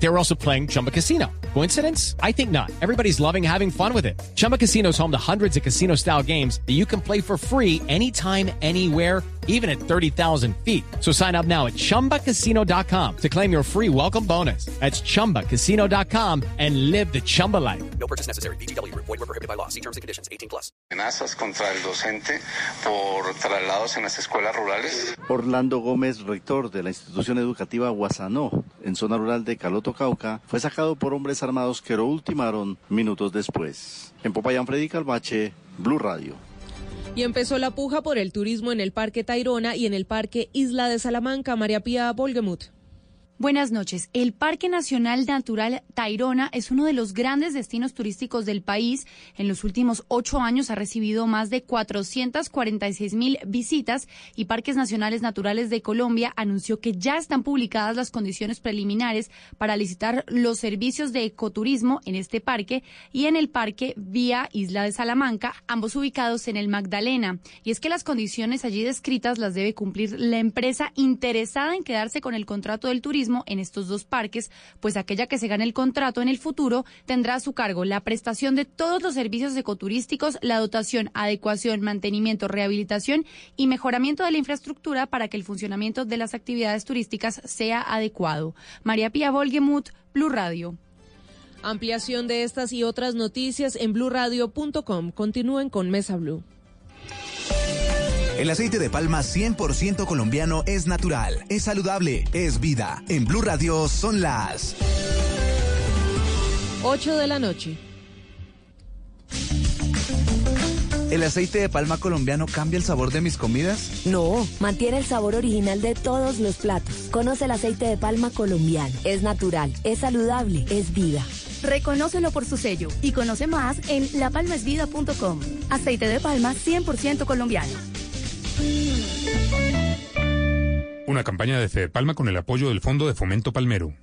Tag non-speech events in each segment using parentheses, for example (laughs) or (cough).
They were also playing Chumba Casino. Coincidence? I think not. Everybody's loving having fun with it. Chumba Casino is home to hundreds of casino style games that you can play for free anytime, anywhere, even at 30,000 feet. So sign up now at chumbacasino.com to claim your free welcome bonus. That's chumbacasino.com and live the Chumba life. No purchase necessary. BGW. Void were prohibited by law. See terms and conditions. 18 plus. Amenazas contra el docente por traslados en las escuelas rurales. Orlando Gómez, rector de la institución educativa Guasanó, en zona rural de Caloto, Cauca, fue sacado por hombres armados que lo ultimaron minutos después. En Popayán, Freddy Calvache, Blue Radio. Y empezó la puja por el turismo en el Parque Tayrona y en el Parque Isla de Salamanca. María Pía Volgemuth. Buenas noches. El Parque Nacional Natural Tayrona es uno de los grandes destinos turísticos del país. En los últimos ocho años ha recibido más de 446 mil visitas y Parques Nacionales Naturales de Colombia anunció que ya están publicadas las condiciones preliminares para licitar los servicios de ecoturismo en este parque y en el Parque Vía Isla de Salamanca, ambos ubicados en el Magdalena. Y es que las condiciones allí descritas las debe cumplir la empresa interesada en quedarse con el contrato del turismo en estos dos parques, pues aquella que se gane el contrato en el futuro tendrá a su cargo la prestación de todos los servicios ecoturísticos, la dotación, adecuación, mantenimiento, rehabilitación y mejoramiento de la infraestructura para que el funcionamiento de las actividades turísticas sea adecuado. María Pía Volgemuth, Blue Radio. Ampliación de estas y otras noticias en bluradio.com. Continúen con Mesa Blue. El aceite de palma 100% colombiano es natural, es saludable, es vida. En Blue Radio son las 8 de la noche. ¿El aceite de palma colombiano cambia el sabor de mis comidas? No, mantiene el sabor original de todos los platos. Conoce el aceite de palma colombiano. Es natural, es saludable, es vida. Reconócelo por su sello y conoce más en lapalmasvida.com. Aceite de palma 100% colombiano. Una campaña de Fede Palma con el apoyo del Fondo de Fomento Palmero.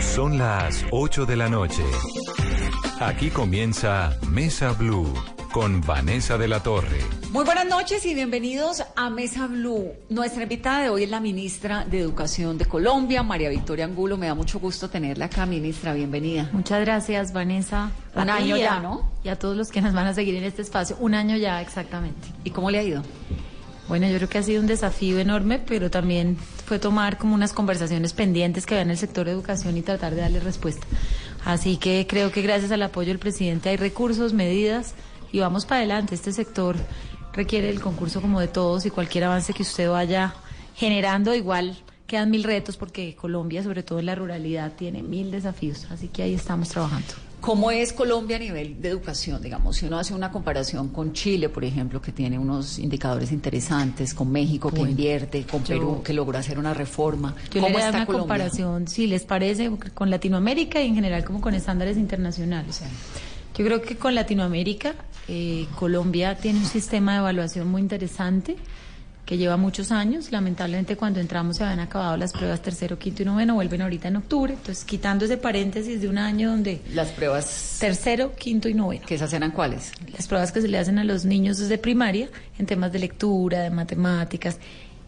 Son las 8 de la noche. Aquí comienza Mesa Blue con Vanessa de la Torre. Muy buenas noches y bienvenidos a Mesa Blue. Nuestra invitada de hoy es la ministra de Educación de Colombia, María Victoria Angulo. Me da mucho gusto tenerla acá, ministra. Bienvenida. Muchas gracias, Vanessa. Un año ya, ¿no? Y a todos los que nos van a seguir en este espacio. Un año ya, exactamente. ¿Y cómo le ha ido? Bueno, yo creo que ha sido un desafío enorme, pero también fue tomar como unas conversaciones pendientes que había en el sector de educación y tratar de darle respuesta. Así que creo que gracias al apoyo del presidente hay recursos, medidas y vamos para adelante. Este sector requiere el concurso como de todos y cualquier avance que usted vaya generando igual quedan mil retos porque Colombia, sobre todo en la ruralidad, tiene mil desafíos. Así que ahí estamos trabajando. ¿Cómo es Colombia a nivel de educación? Digamos, si uno hace una comparación con Chile, por ejemplo, que tiene unos indicadores interesantes, con México, que invierte, con Perú, que logró hacer una reforma. Yo ¿Cómo le está una comparación, si les parece, con Latinoamérica y en general como con estándares internacionales. Yo creo que con Latinoamérica, eh, Colombia tiene un sistema de evaluación muy interesante que lleva muchos años. Lamentablemente cuando entramos se habían acabado las pruebas tercero, quinto y noveno, vuelven ahorita en octubre. Entonces, quitando ese paréntesis de un año donde... Las pruebas... Tercero, quinto y noveno. ¿Que esas eran cuáles? Las pruebas que se le hacen a los niños desde primaria en temas de lectura, de matemáticas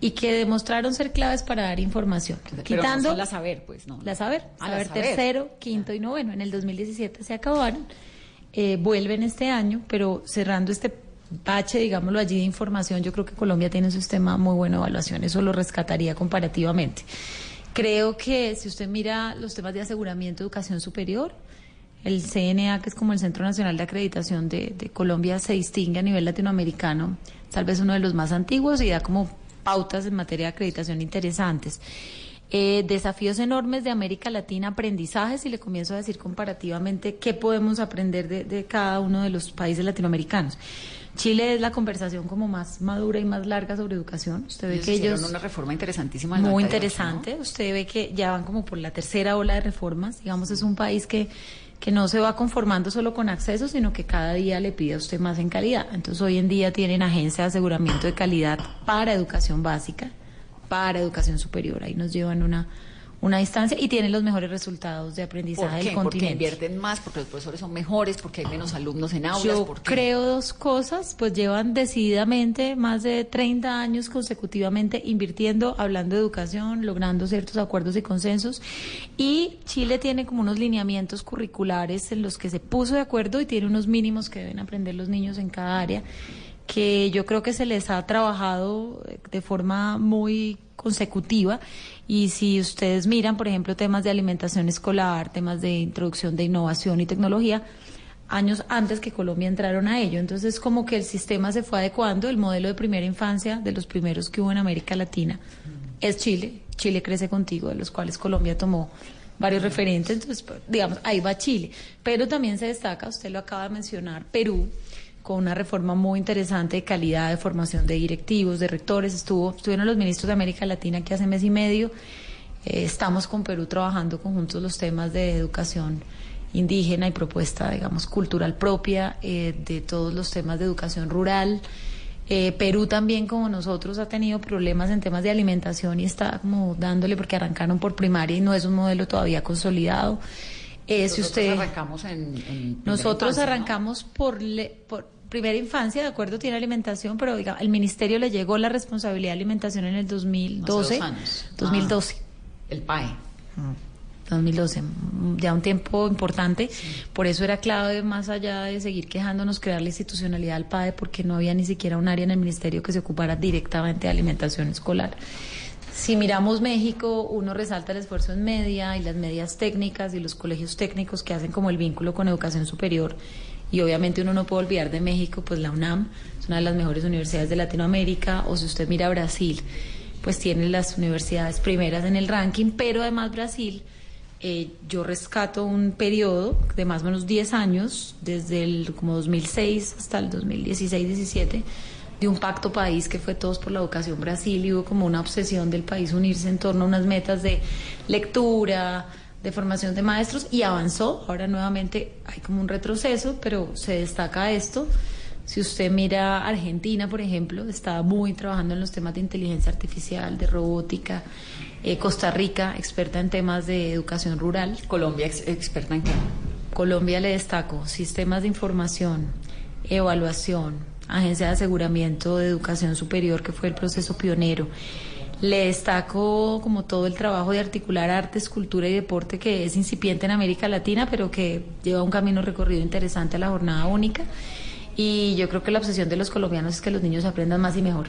y que demostraron ser claves para dar información. Pero Quitando... la saber, pues, ¿no? La saber. A saber, tercero, quinto y noveno. En el 2017 se acabaron. Eh, vuelven este año, pero cerrando este bache, digámoslo allí, de información, yo creo que Colombia tiene un sistema muy bueno de evaluación, eso lo rescataría comparativamente. Creo que si usted mira los temas de aseguramiento de educación superior, el CNA, que es como el Centro Nacional de Acreditación de, Colombia, se distingue a nivel latinoamericano, tal vez uno de los más antiguos y da como pautas en materia de acreditación interesantes. Eh, desafíos enormes de América Latina, aprendizajes, y le comienzo a decir comparativamente qué podemos aprender de, de cada uno de los países latinoamericanos. Chile es la conversación como más madura y más larga sobre educación. Usted ve que ellos una reforma interesantísima. Muy interesante. Usted ve que ya van como por la tercera ola de reformas. Digamos, es un país que que no se va conformando solo con acceso, sino que cada día le pide a usted más en calidad. Entonces, hoy en día tienen agencias de aseguramiento de calidad para educación básica, para educación superior. Ahí nos llevan una una distancia y tiene los mejores resultados de aprendizaje ¿Por qué? del Porque continente. invierten más, porque los profesores son mejores, porque hay menos alumnos en aulas. Yo ¿por qué? creo dos cosas, pues llevan decididamente más de 30 años consecutivamente invirtiendo, hablando de educación, logrando ciertos acuerdos y consensos. Y Chile tiene como unos lineamientos curriculares en los que se puso de acuerdo y tiene unos mínimos que deben aprender los niños en cada área que yo creo que se les ha trabajado de forma muy consecutiva y si ustedes miran, por ejemplo, temas de alimentación escolar, temas de introducción de innovación y tecnología, años antes que Colombia entraron a ello. Entonces, como que el sistema se fue adecuando, el modelo de primera infancia de los primeros que hubo en América Latina es Chile. Chile crece contigo, de los cuales Colombia tomó varios referentes. Entonces, digamos, ahí va Chile. Pero también se destaca, usted lo acaba de mencionar, Perú con una reforma muy interesante de calidad de formación de directivos, de rectores. Estuvo, estuvieron los ministros de América Latina aquí hace mes y medio. Eh, estamos con Perú trabajando conjuntos los temas de educación indígena y propuesta, digamos, cultural propia, eh, de todos los temas de educación rural. Eh, Perú también, como nosotros, ha tenido problemas en temas de alimentación y está como dándole porque arrancaron por primaria y no es un modelo todavía consolidado. Eh, si usted arrancamos en, nosotros infancia, ¿no? arrancamos por, le- por primera infancia, de acuerdo, tiene alimentación, pero diga, el ministerio le llegó la responsabilidad de alimentación en el 2012. Hace dos años. 2012. El PAE. 2012, mm, ya un tiempo importante. Por eso era clave, más allá de seguir quejándonos, crear la institucionalidad al PAE, porque no había ni siquiera un área en el ministerio que se ocupara directamente de alimentación escolar. Si miramos México, uno resalta el esfuerzo en media y las medias técnicas y los colegios técnicos que hacen como el vínculo con educación superior. Y obviamente uno no puede olvidar de México, pues la UNAM es una de las mejores universidades de Latinoamérica. O si usted mira Brasil, pues tiene las universidades primeras en el ranking, pero además Brasil, eh, yo rescato un periodo de más o menos 10 años, desde el como 2006 hasta el 2016-17, de un pacto país que fue Todos por la Educación Brasil y hubo como una obsesión del país unirse en torno a unas metas de lectura, de formación de maestros y avanzó. Ahora nuevamente hay como un retroceso, pero se destaca esto. Si usted mira Argentina, por ejemplo, está muy trabajando en los temas de inteligencia artificial, de robótica. Eh, Costa Rica, experta en temas de educación rural. Colombia, ex- experta en qué? Colombia le destaco sistemas de información, evaluación, agencia de aseguramiento de educación superior, que fue el proceso pionero. Le destaco como todo el trabajo de articular artes, cultura y deporte que es incipiente en América Latina, pero que lleva un camino recorrido interesante a la jornada única. Y yo creo que la obsesión de los colombianos es que los niños aprendan más y mejor.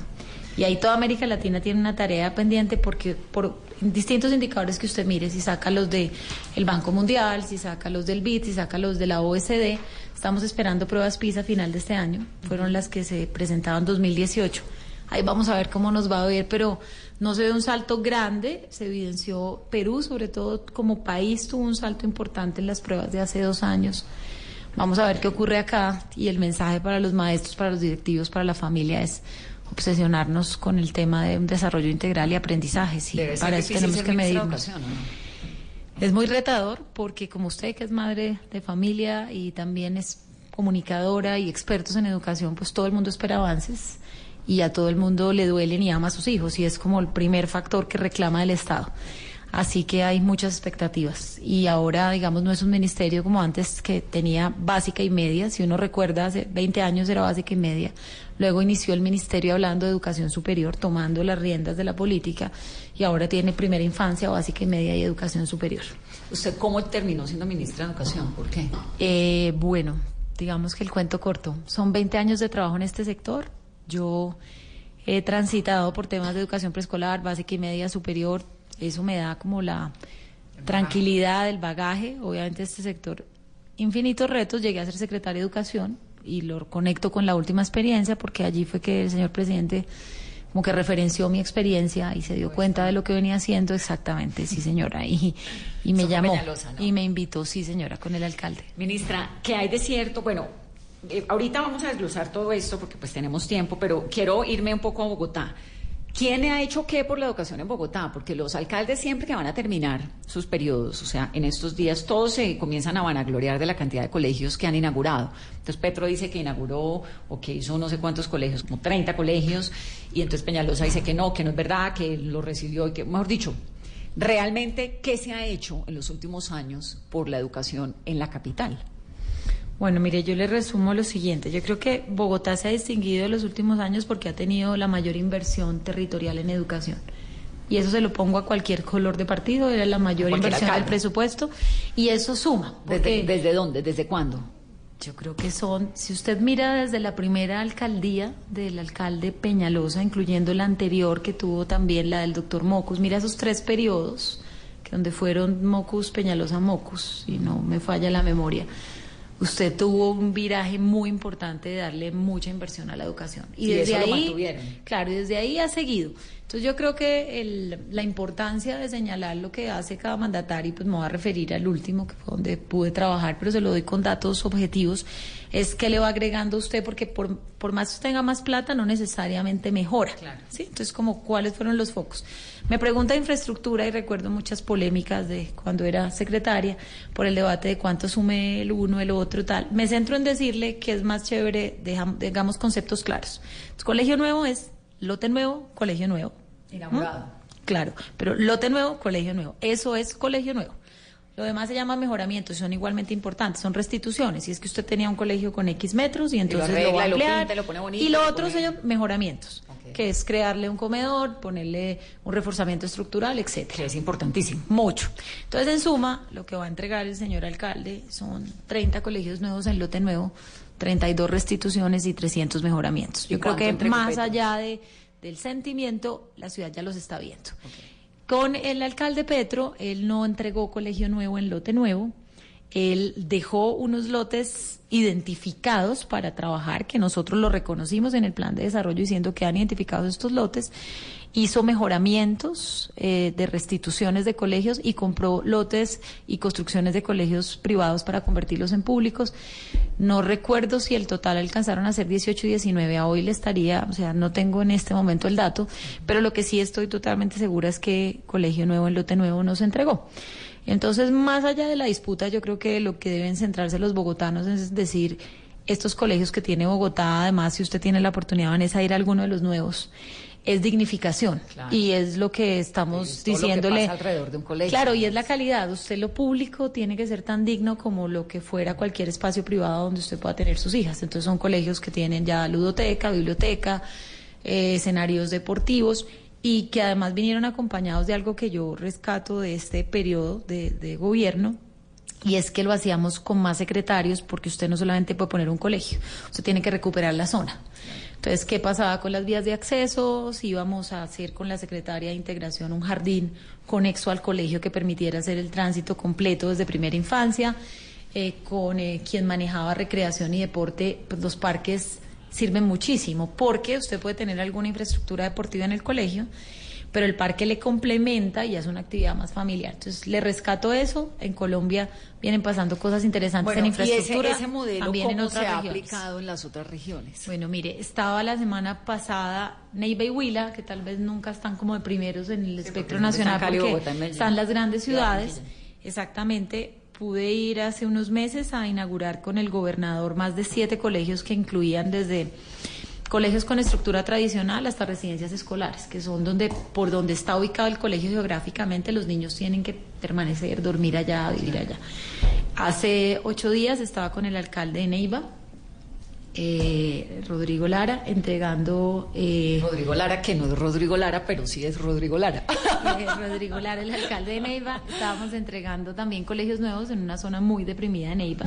Y ahí toda América Latina tiene una tarea pendiente porque por distintos indicadores que usted mire, si saca los de el Banco Mundial, si saca los del BID, si saca los de la OSD, estamos esperando pruebas PISA a final de este año, fueron las que se presentaban en 2018. Ahí vamos a ver cómo nos va a ver, pero no se ve un salto grande, se evidenció Perú, sobre todo como país, tuvo un salto importante en las pruebas de hace dos años. Vamos a ver qué ocurre acá y el mensaje para los maestros, para los directivos, para la familia es obsesionarnos con el tema de un desarrollo integral y aprendizaje. Sí, Debe ser para eso tenemos que medirnos. Educación, ¿o no? Es muy retador porque como usted que es madre de familia y también es comunicadora y expertos en educación, pues todo el mundo espera avances y a todo el mundo le duelen y ama a sus hijos y es como el primer factor que reclama el Estado. Así que hay muchas expectativas y ahora, digamos, no es un ministerio como antes que tenía básica y media. Si uno recuerda, hace 20 años era básica y media. Luego inició el ministerio hablando de educación superior, tomando las riendas de la política y ahora tiene primera infancia, básica y media y educación superior. ¿Usted cómo terminó siendo ministra de Educación? ¿Por qué? Eh, bueno, digamos que el cuento corto. Son 20 años de trabajo en este sector. Yo he transitado por temas de educación preescolar, básica y media superior. Eso me da como la tranquilidad, el bagaje. Obviamente este sector, infinitos retos. Llegué a ser secretaria de Educación y lo conecto con la última experiencia porque allí fue que el señor presidente como que referenció mi experiencia y se dio cuenta de lo que venía haciendo exactamente, sí señora, y, y me llamó y me invitó, sí señora, con el alcalde. Ministra, ¿qué hay de cierto? Bueno, eh, ahorita vamos a desglosar todo esto porque pues tenemos tiempo, pero quiero irme un poco a Bogotá. ¿Quién ha hecho qué por la educación en Bogotá? Porque los alcaldes siempre que van a terminar sus periodos, o sea, en estos días todos se comienzan a vanagloriar de la cantidad de colegios que han inaugurado. Entonces Petro dice que inauguró o que hizo no sé cuántos colegios, como 30 colegios, y entonces Peñalosa dice que no, que no es verdad, que lo recibió y que, mejor dicho, Realmente, ¿qué se ha hecho en los últimos años por la educación en la capital? Bueno, mire, yo le resumo lo siguiente. Yo creo que Bogotá se ha distinguido en los últimos años porque ha tenido la mayor inversión territorial en educación. Y eso se lo pongo a cualquier color de partido, era la mayor inversión del presupuesto. Y eso suma. ¿Desde, ¿Desde dónde? ¿Desde cuándo? Yo creo que son, si usted mira desde la primera alcaldía del alcalde Peñalosa, incluyendo la anterior que tuvo también la del doctor Mocus, mira esos tres periodos, que donde fueron Mocus, Peñalosa, Mocus, si no me falla la memoria usted tuvo un viraje muy importante de darle mucha inversión a la educación. Y desde ahí, claro, y desde ahí ha seguido. Entonces yo creo que la importancia de señalar lo que hace cada mandatario, pues me voy a referir al último, que fue donde pude trabajar, pero se lo doy con datos objetivos, es que le va agregando usted, porque por, por más que usted tenga más plata, no necesariamente mejora. ¿sí? Entonces, como cuáles fueron los focos. Me pregunta de infraestructura y recuerdo muchas polémicas de cuando era secretaria por el debate de cuánto sume el uno, el otro, tal. Me centro en decirle que es más chévere, digamos, conceptos claros. Entonces, colegio nuevo es lote nuevo, colegio nuevo Inaugurado. Claro, pero lote nuevo, colegio nuevo. Eso es colegio nuevo. Lo demás se llama mejoramientos, son igualmente importantes, son restituciones. Si es que usted tenía un colegio con X metros y entonces lo, va a ampliar. y lo, otro son mejoramientos, que es crearle un comedor, ponerle un reforzamiento estructural, etcétera. Que es importantísimo. Mucho. Entonces, en suma, lo que va a entregar el señor alcalde son 30 colegios nuevos en lote nuevo, 32 restituciones y 300 mejoramientos. Yo creo que más allá de del sentimiento, la ciudad ya los está viendo. Con el alcalde Petro, él no entregó colegio nuevo en lote nuevo, él dejó unos lotes identificados para trabajar, que nosotros lo reconocimos en el plan de desarrollo diciendo que han identificado estos lotes, hizo mejoramientos eh, de restituciones de colegios y compró lotes y construcciones de colegios privados para convertirlos en públicos. No recuerdo si el total alcanzaron a ser 18 y 19, a hoy le estaría, o sea, no tengo en este momento el dato, pero lo que sí estoy totalmente segura es que Colegio Nuevo en lote nuevo no se entregó. Entonces, más allá de la disputa, yo creo que lo que deben centrarse los bogotanos es decir, estos colegios que tiene Bogotá, además, si usted tiene la oportunidad, Vanessa, de ir a alguno de los nuevos, es dignificación y es lo que estamos diciéndole alrededor de un colegio. Claro, y es la calidad. Usted lo público tiene que ser tan digno como lo que fuera cualquier espacio privado donde usted pueda tener sus hijas. Entonces son colegios que tienen ya ludoteca, biblioteca, eh, escenarios deportivos y que además vinieron acompañados de algo que yo rescato de este periodo de, gobierno, y es que lo hacíamos con más secretarios porque usted no solamente puede poner un colegio, usted tiene que recuperar la zona. Entonces, ¿qué pasaba con las vías de acceso? Si íbamos a hacer con la Secretaria de Integración un jardín conexo al colegio que permitiera hacer el tránsito completo desde primera infancia, eh, con eh, quien manejaba recreación y deporte, pues los parques sirven muchísimo porque usted puede tener alguna infraestructura deportiva en el colegio, pero el parque le complementa y es una actividad más familiar. Entonces, le rescato eso. En Colombia vienen pasando cosas interesantes en infraestructura. ¿y ese, modelo también en otras se ha aplicado en las otras regiones? Bueno, mire, estaba la semana pasada Neiva y Huila, que tal vez nunca están como de primeros en el espectro nacional porque están las grandes ciudades. Exactamente pude ir hace unos meses a inaugurar con el gobernador más de siete colegios que incluían desde colegios con estructura tradicional hasta residencias escolares, que son donde por donde está ubicado el colegio geográficamente los niños tienen que permanecer, dormir allá, vivir allá. Hace ocho días estaba con el alcalde de Neiva, eh, Rodrigo Lara entregando... Eh, Rodrigo Lara, que no es Rodrigo Lara, pero sí es Rodrigo Lara. (laughs) Rodrigo Lara, el alcalde de Neiva. Estábamos entregando también colegios nuevos en una zona muy deprimida de Neiva.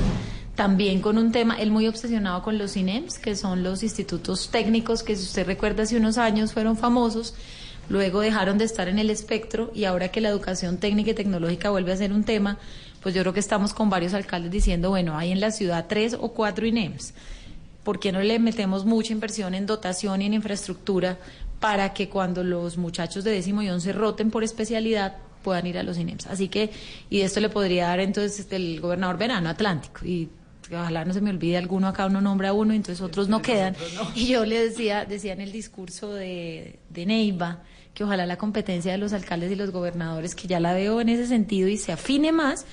También con un tema, él muy obsesionado con los INEMS, que son los institutos técnicos que si usted recuerda hace unos años fueron famosos. Luego dejaron de estar en el espectro y ahora que la educación técnica y tecnológica vuelve a ser un tema, pues yo creo que estamos con varios alcaldes diciendo, bueno, hay en la ciudad tres o cuatro INEMS ¿por qué no le metemos mucha inversión en dotación y en infraestructura para que cuando los muchachos de décimo y once roten por especialidad puedan ir a los INEMS? Así que, y esto le podría dar entonces el gobernador Verano Atlántico y ojalá no se me olvide alguno acá uno nombra uno y entonces otros no quedan y yo le decía decía en el discurso de, de Neiva que ojalá la competencia de los alcaldes y los gobernadores que ya la veo en ese sentido y se afine más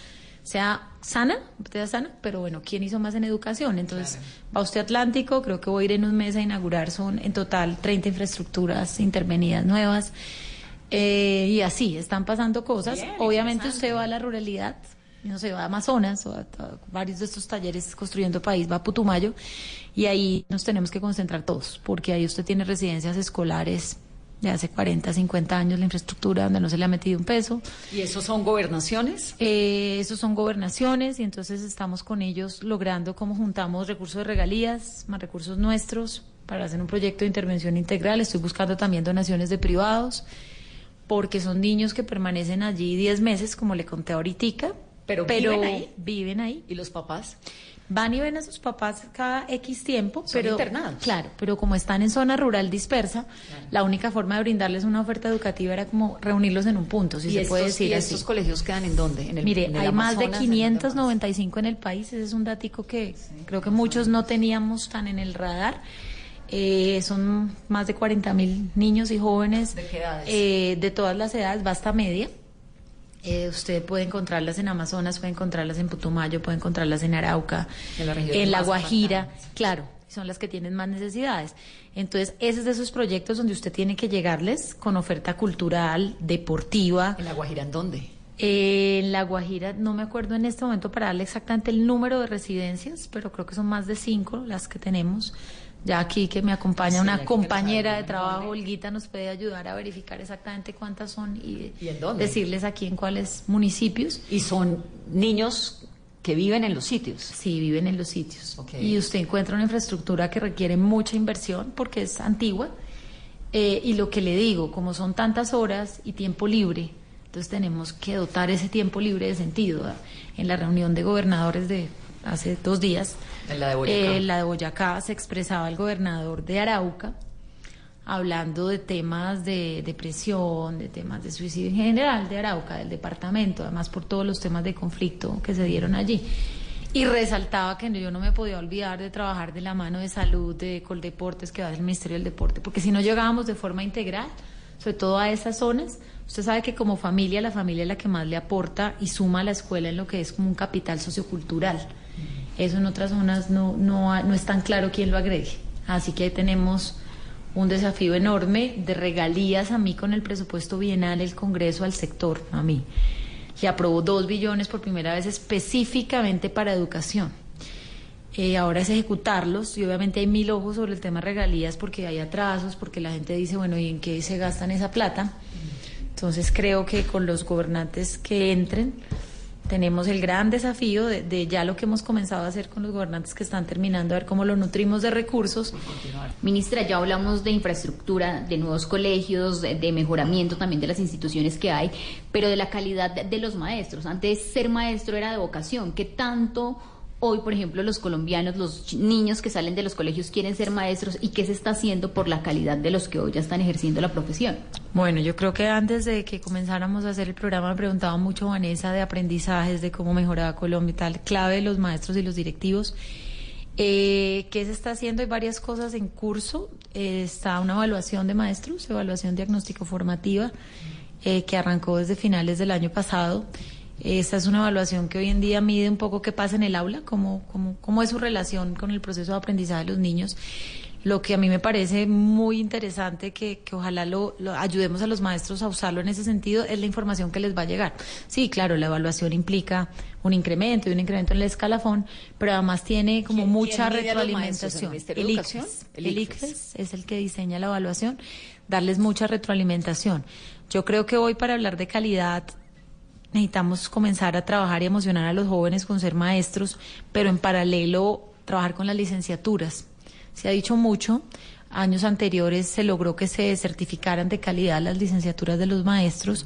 sea sana, sana, pero bueno, ¿quién hizo más en educación? Entonces, va usted Atlántico, creo que voy a ir en un mes a inaugurar, son en total 30 infraestructuras intervenidas nuevas. Eh, y así, están pasando cosas. Obviamente usted va a la ruralidad, no sé, va a Amazonas o a, a varios de estos talleres construyendo país, va a Putumayo y ahí nos tenemos que concentrar todos, porque ahí usted tiene residencias escolares de hace 40, 50 años, la infraestructura donde no se le ha metido un peso. ¿Y esos son gobernaciones? Eh, esos son gobernaciones y entonces estamos con ellos logrando cómo juntamos recursos de regalías más recursos nuestros para hacer un proyecto de intervención integral. Estoy buscando también donaciones de privados porque son niños que permanecen allí 10 meses, como le conté ahorita. Pero, viven ahí. Viven ahí. ¿Y los papás? Van y ven a sus papás cada X tiempo, Son pero internados. claro, pero como están en zona rural dispersa, la única forma de brindarles una oferta educativa era como reunirlos en un punto, si ¿Y se puede decir ¿Y así. estos colegios quedan en dónde? ¿En el, Mire, en el hay más de Amazonas, en el 595 en el país, ese es un datico que creo que muchos no teníamos tan en el radar. Eh, son más de 40 mil niños y jóvenes ¿De qué edades? eh, de todas las edades, basta media. Eh, usted puede encontrarlas en Amazonas, puede encontrarlas en Putumayo, puede encontrarlas en Arauca, En la en Guajira, claro, son las que tienen más necesidades. Entonces, ese es de esos proyectos donde usted tiene que llegarles con oferta cultural, deportiva. ¿En La Guajira en dónde? Eh, en La Guajira, no me acuerdo en este momento para darle exactamente el número de residencias, pero creo que son más de cinco las que tenemos. Ya aquí que me acompaña Sí, una compañera de trabajo, Olguita, nos puede ayudar a verificar exactamente cuántas son y, ¿Y en dónde? decirles aquí en cuáles municipios. Y son niños que viven en los sitios. Sí, viven en los sitios. Ok. Y usted encuentra una infraestructura que requiere mucha inversión porque es antigua. Eh, y lo que le digo, como son tantas horas y tiempo libre, entonces tenemos que dotar ese tiempo libre de sentido. ¿verdad? En la reunión de gobernadores de hace dos días, En la de Boyacá. eh, la de Boyacá se expresaba el gobernador de Arauca hablando de temas de depresión, de temas de suicidio en general de Arauca, del departamento, además por todos los temas de conflicto que se dieron allí. Y resaltaba que yo no me podía olvidar de trabajar de la mano de salud, de Coldeportes, que va del Ministerio del Deporte, porque si no llegábamos de forma integral, sobre todo a esas zonas, usted sabe que como familia, la familia es la que más le aporta y suma a la escuela en lo que es como un capital sociocultural. Eso en otras zonas no, no, no es tan claro quién lo agregue. Así que ahí tenemos un desafío enorme de regalías a mí con el presupuesto bienal, el Congreso al sector, a mí, que aprobó dos billones por primera vez específicamente para educación. Eh, ahora es ejecutarlos y obviamente hay mil ojos sobre el tema de regalías porque hay atrasos, porque la gente dice, bueno, ¿y en qué se gastan esa plata? Entonces creo que con los gobernantes que entren tenemos el gran desafío de, de ya lo que hemos comenzado a hacer con los gobernantes que están terminando, a ver cómo lo nutrimos de recursos. Ministra, ya hablamos de infraestructura, de nuevos colegios, de, de mejoramiento también de las instituciones que hay, pero de la calidad de, de los maestros. Antes ser maestro era de vocación. ¿Qué tanto hoy, por ejemplo, los colombianos, los niños que salen de los colegios quieren ser maestros y qué se está haciendo por la calidad de los que hoy ya están ejerciendo la profesión? Bueno, yo creo que antes de que comenzáramos a hacer el programa me preguntaba mucho Vanessa de aprendizajes, de cómo mejoraba Colombia y tal, clave de los maestros y los directivos. Eh, ¿Qué se está haciendo? Hay varias cosas en curso. Eh, está una evaluación de maestros, evaluación diagnóstico formativa, eh, que arrancó desde finales del año pasado. Esta es una evaluación que hoy en día mide un poco qué pasa en el aula, cómo, cómo, cómo es su relación con el proceso de aprendizaje de los niños. Lo que a mí me parece muy interesante, que, que ojalá lo, lo ayudemos a los maestros a usarlo en ese sentido, es la información que les va a llegar. Sí, claro, la evaluación implica un incremento y un incremento en el escalafón, pero además tiene como ¿Quién- mucha retroalimentación. ICFES. El El. ICFES es el que diseña la evaluación, darles mucha retroalimentación. Yo creo que hoy para hablar de calidad necesitamos comenzar a trabajar y emocionar a los jóvenes con ser maestros, pero en paralelo trabajar con las licenciaturas. Se ha dicho mucho, años anteriores se logró que se certificaran de calidad las licenciaturas de los maestros,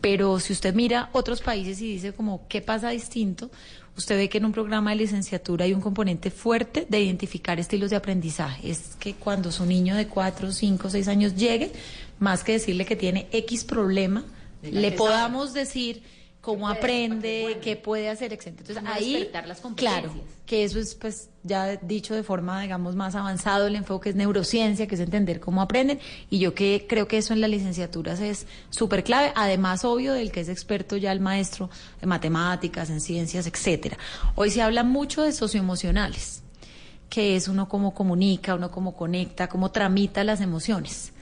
pero si usted mira otros países y dice como qué pasa distinto, usted ve que en un programa de licenciatura hay un componente fuerte de identificar estilos de aprendizaje. Es que cuando su niño de 4, 5, 6 años llegue, más que decirle que tiene X problema, le podamos decir cómo aprende, qué puede hacer, etc. Entonces Cómo ahí, despertar las claro, competencias. que eso es pues ya dicho de forma, digamos, más avanzado, el enfoque es neurociencia, que es entender cómo aprenden, y yo que creo que eso en las licenciaturas es súper clave, además, obvio, del que es experto ya el maestro en matemáticas, en ciencias, etcétera. Hoy se habla mucho de socioemocionales, que es uno cómo comunica, uno cómo conecta, cómo tramita las emociones.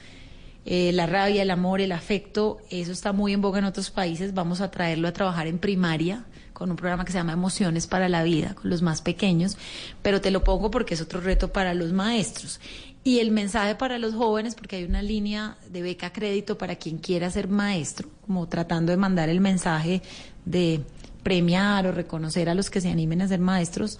Eh, la rabia, el amor, el afecto, eso está muy en boga en otros países. Vamos a traerlo a trabajar en primaria con un programa que se llama Emociones para la Vida, con los más pequeños, pero te lo pongo porque es otro reto para los maestros. Y el mensaje para los jóvenes, porque hay una línea de beca crédito para quien quiera ser maestro, como tratando de mandar el mensaje de premiar o reconocer a los que se animen a ser maestros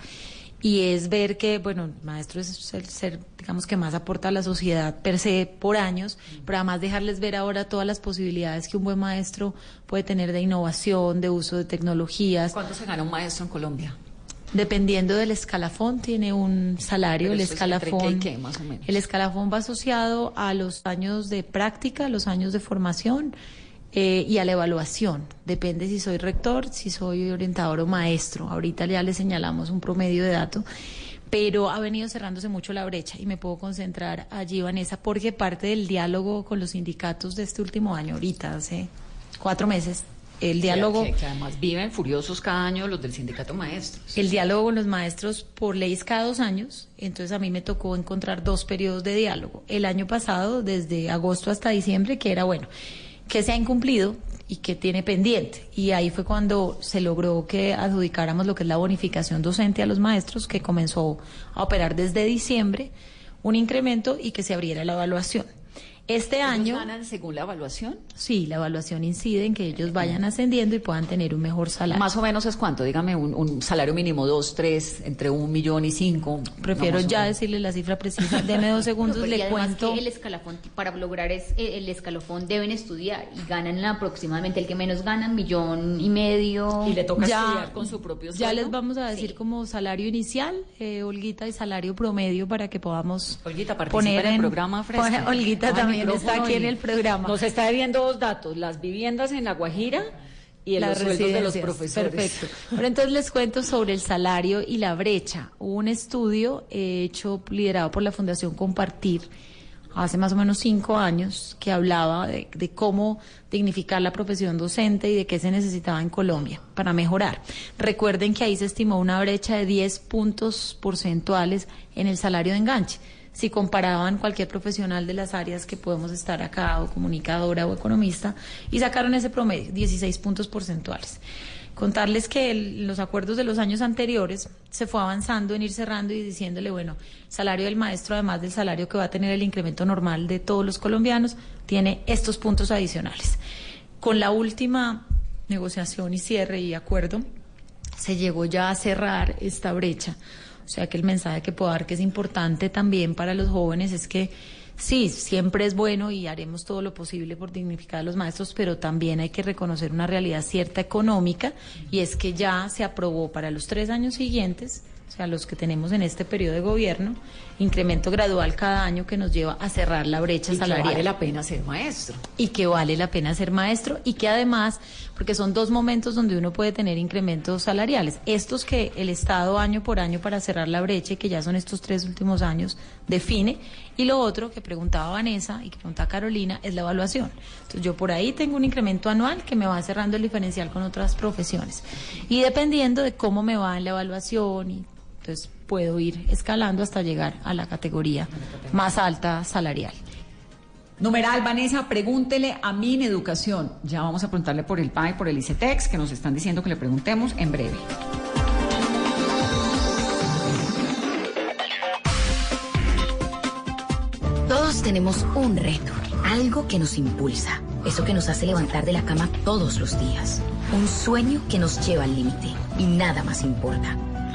y es ver que, bueno, el maestro es el ser, digamos, que más aporta a la sociedad per se por años, pero además dejarles ver ahora todas las posibilidades que un buen maestro puede tener de innovación, de uso de tecnologías. ¿Cuánto se gana un maestro en Colombia? Dependiendo del escalafón, tiene un salario. Pero El es escalafón, qué, más o menos. el escalafón va asociado a los años de práctica, los años de formación eh, y a la evaluación. Depende si soy rector, si soy orientador o maestro. Ahorita ya le señalamos un promedio de dato, pero ha venido cerrándose mucho la brecha y me puedo concentrar allí, Vanessa, porque parte del diálogo con los sindicatos de este último año, ahorita, hace cuatro meses, el diálogo... Que, que además viven furiosos cada año los del sindicato maestros. El diálogo con los maestros por ley es cada dos años, entonces a mí me tocó encontrar dos periodos de diálogo. El año pasado, desde agosto hasta diciembre, que era bueno, que se ha incumplido y que tiene pendiente. Y ahí fue cuando se logró que adjudicáramos lo que es la bonificación docente a los maestros, que comenzó a operar desde diciembre, un incremento y que se abriera la evaluación. Este ¿Ellos año... ganan según la evaluación? Sí, la evaluación incide en que ellos vayan ascendiendo y puedan tener un mejor salario. Más o menos es cuánto, dígame, un, un salario mínimo, dos, tres, entre un millón y cinco. Prefiero No, ya decirle la cifra precisa. (laughs) Deme dos segundos, No, y le cuento. que el escalafón, para lograr es, eh, el escalafón deben estudiar y ganan aproximadamente el que menos ganan, millón y medio. Y le toca Ya- estudiar con su propio Ya sueldo. les vamos a decir como salario inicial, eh, Olguita, y salario promedio para que podamos Olguita, participa poner en el programa fresco. (laughs) Pone- Olguita el también está aquí en el programa. Nos está viendo dos datos, las viviendas en La Guajira y el Las los sueldos de los profesores. Perfecto. Pero entonces les cuento sobre el salario y la brecha. Hubo un estudio eh, hecho, liderado por la Fundación Compartir, hace más o menos cinco años, que hablaba de, de cómo dignificar la profesión docente y de qué se necesitaba en Colombia para mejorar. Recuerden que ahí se estimó una brecha de 10 puntos porcentuales en el salario de enganche si comparaban cualquier profesional de las áreas que podemos estar acá, o comunicadora o economista, y sacaron ese promedio, 16 puntos porcentuales. Contarles que los acuerdos de los años anteriores se fue avanzando en ir cerrando y diciéndole, bueno, salario del maestro, además del salario que va a tener el incremento normal de todos los colombianos, tiene estos puntos adicionales. Con la última negociación y cierre y acuerdo, se llegó ya a cerrar esta brecha. O sea que el mensaje que puedo dar que es importante también para los jóvenes es que sí, siempre es bueno y haremos todo lo posible por dignificar a los maestros, pero también hay que reconocer una realidad cierta económica y es que ya se aprobó para los tres años siguientes, o sea, los que tenemos en este periodo de gobierno, incremento gradual cada año que nos lleva a cerrar la brecha Y que salarial vale la pena ser maestro. y que vale la pena ser maestro y que además, porque son dos momentos donde uno puede tener incrementos salariales, estos que el Estado año por año para cerrar la brecha y que ya son estos tres últimos años define, y lo otro que preguntaba Vanessa y que preguntaba Carolina es la evaluación. Entonces yo por ahí tengo un incremento anual que me va cerrando el diferencial con otras profesiones y dependiendo de cómo me va en la evaluación y entonces puedo ir escalando hasta llegar a la categoría más alta salarial. Numeral, Vanessa, pregúntele a Min Educación. Ya vamos a preguntarle por el PAE, por el ICETEX, que nos están diciendo que le preguntemos en breve. Todos tenemos un reto, algo que nos impulsa, eso que nos hace levantar de la cama todos los días, un sueño que nos lleva al límite y nada más importa.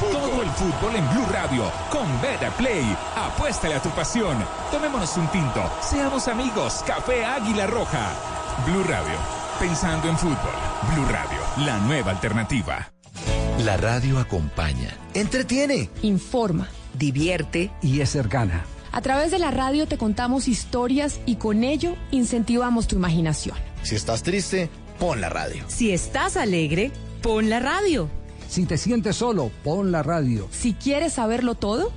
Todo el fútbol. Todo el fútbol en Blue Radio. Con Beta Play. Apuéstale a tu pasión. Tomémonos un tinto. Seamos amigos. Café Águila Roja. Blue Radio. Pensando en fútbol. Blue Radio. La nueva alternativa. La radio acompaña. Entretiene. Informa. Divierte. Y es cercana. A través de la radio te contamos historias y con ello incentivamos tu imaginación. Si estás triste, pon la radio. Si estás alegre, pon la radio. Si te sientes solo, pon la radio. Si quieres saberlo todo,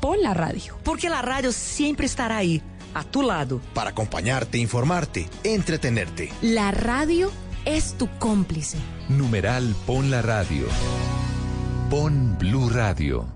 pon la radio. Porque la radio siempre estará ahí, a tu lado. Para acompañarte, informarte, entretenerte. La radio es tu cómplice. Numeral Pon la Radio. Pon Blue Radio.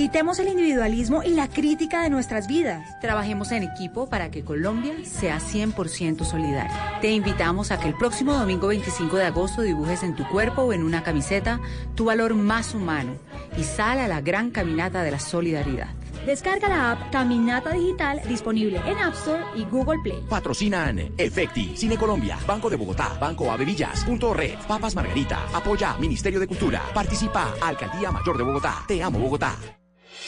Quitemos el individualismo y la crítica de nuestras vidas. Trabajemos en equipo para que Colombia sea 100% solidaria. Te invitamos a que el próximo domingo 25 de agosto dibujes en tu cuerpo o en una camiseta tu valor más humano y sal a la gran caminata de la solidaridad. Descarga la app Caminata Digital disponible en App Store y Google Play. Patrocinan Efecti, Cine Colombia, Banco de Bogotá, Banco Avevillas, Punto Red, Papas Margarita, Apoya Ministerio de Cultura, Participa Alcaldía Mayor de Bogotá, Te amo Bogotá.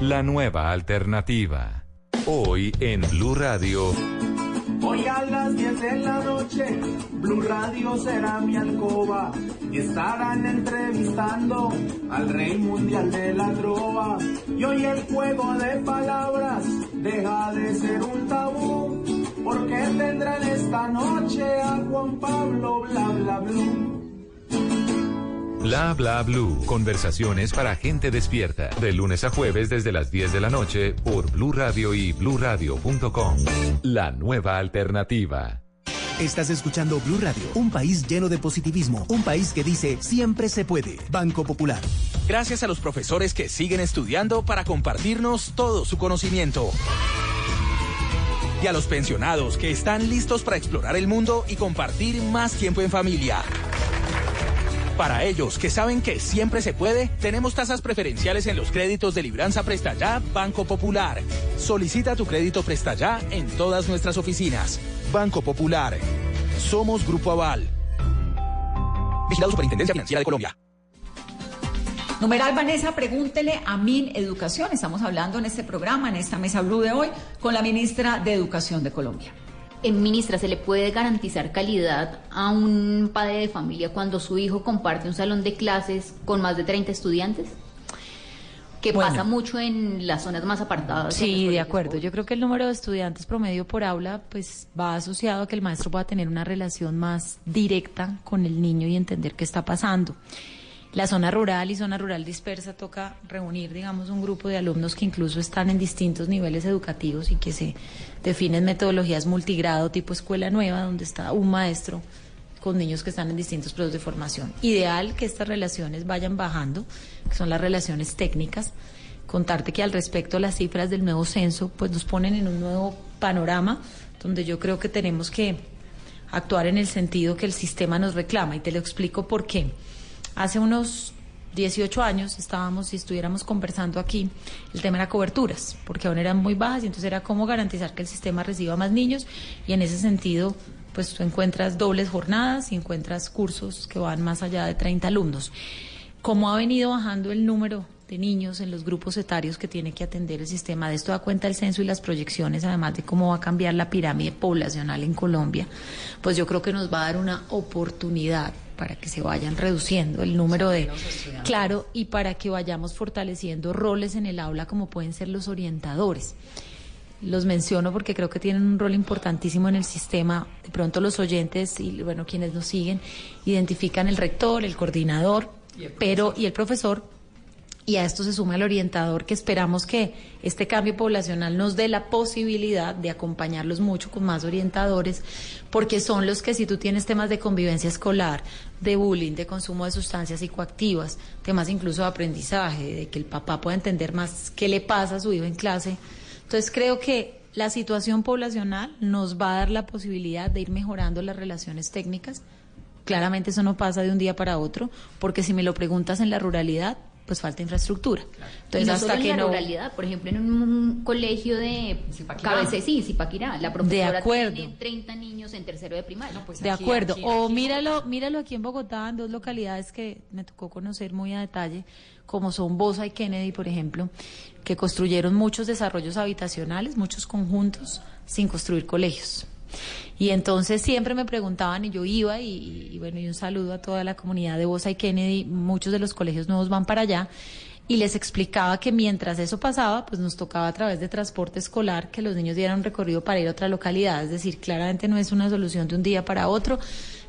La nueva alternativa. Hoy en Blue Radio. Hoy a las 10 de la noche, Blue Radio será mi alcoba y estarán entrevistando al rey mundial de la trova. Y hoy el juego de palabras deja de ser un tabú, porque tendrán esta noche a Juan Pablo Bla Bla Blue. Bla bla blue. Conversaciones para gente despierta. De lunes a jueves desde las 10 de la noche por Blue Radio y bluradio.com. La nueva alternativa. Estás escuchando Blue Radio, un país lleno de positivismo, un país que dice siempre se puede. Banco Popular. Gracias a los profesores que siguen estudiando para compartirnos todo su conocimiento. Y a los pensionados que están listos para explorar el mundo y compartir más tiempo en familia. Para ellos que saben que siempre se puede, tenemos tasas preferenciales en los créditos de Libranza Presta Ya Banco Popular. Solicita tu crédito Presta Ya en todas nuestras oficinas. Banco Popular. Somos Grupo Aval. Vigilado Superintendencia Financiera de Colombia. Numeral Vanessa, pregúntele a Min Educación. Estamos hablando en este programa, en esta mesa blue de hoy, con la ministra de Educación de Colombia. Eh, ministra, ¿se le puede garantizar calidad a un padre de familia cuando su hijo comparte un salón de clases con más de 30 estudiantes? Que Bueno. pasa mucho en las zonas más apartadas. en Sí, de acuerdo. Yo creo que el número de estudiantes promedio por aula pues va asociado a que el maestro pueda tener una relación más directa con el niño y entender qué está pasando. La zona rural y zona rural dispersa toca reunir, digamos, un grupo de alumnos que incluso están en distintos niveles educativos y que se definen metodologías multigrado tipo escuela nueva, donde está un maestro con niños que están en distintos procesos de formación. Ideal que estas relaciones vayan bajando, que son las relaciones técnicas. Contarte que al respecto las cifras del nuevo censo pues nos ponen en un nuevo panorama donde yo creo que tenemos que actuar en el sentido que el sistema nos reclama y te lo explico por qué. Hace unos 18 años estábamos, si estuviéramos conversando aquí, el tema era coberturas, porque aún eran muy bajas y entonces era cómo garantizar que el sistema reciba más niños y en ese sentido pues tú encuentras dobles jornadas y encuentras cursos que van más allá de 30 alumnos. Como ha venido bajando el número de niños en los grupos etarios que tiene que atender el sistema. De esto da cuenta el censo y las proyecciones, además de cómo va a cambiar la pirámide poblacional en Colombia, pues yo creo que nos va a dar una oportunidad para que se vayan reduciendo el número de... Claro, y para que vayamos fortaleciendo roles en el aula como pueden ser los orientadores. Los menciono porque creo que tienen un rol importantísimo en el sistema. De pronto los oyentes y bueno, quienes nos siguen identifican el rector, el coordinador, pero y el profesor, y a esto se suma el orientador que esperamos que este cambio poblacional nos dé la posibilidad de acompañarlos mucho con más orientadores, porque son los que si tú tienes temas de convivencia escolar, de bullying, de consumo de sustancias psicoactivas, temas incluso de aprendizaje, de que el papá pueda entender más qué le pasa a su hijo en clase. Entonces creo que la situación poblacional nos va a dar la posibilidad de ir mejorando las relaciones técnicas. Claramente eso no pasa de un día para otro, porque si me lo preguntas en la ruralidad, pues falta infraestructura. Entonces, y no hasta solo que en la no ruralidad, por ejemplo, en un, colegio de Cabece, sí, Zipaquirá, la profesora de acuerdo. tiene 30 niños en tercero de primaria. pues de acuerdo. o míralo, míralo aquí en Bogotá, en dos localidades que me tocó conocer muy a detalle, como son Bosa y Kennedy, por ejemplo, que construyeron muchos desarrollos habitacionales, muchos conjuntos, sin construir colegios. Y entonces siempre me preguntaban y yo iba y, bueno, y un saludo a toda la comunidad de Bosa y Kennedy, muchos de los colegios nuevos van para allá. Y les explicaba que mientras eso pasaba, pues nos tocaba a través de transporte escolar que los niños dieran un recorrido para ir a otra localidad, es decir, claramente no es una solución de un día para otro,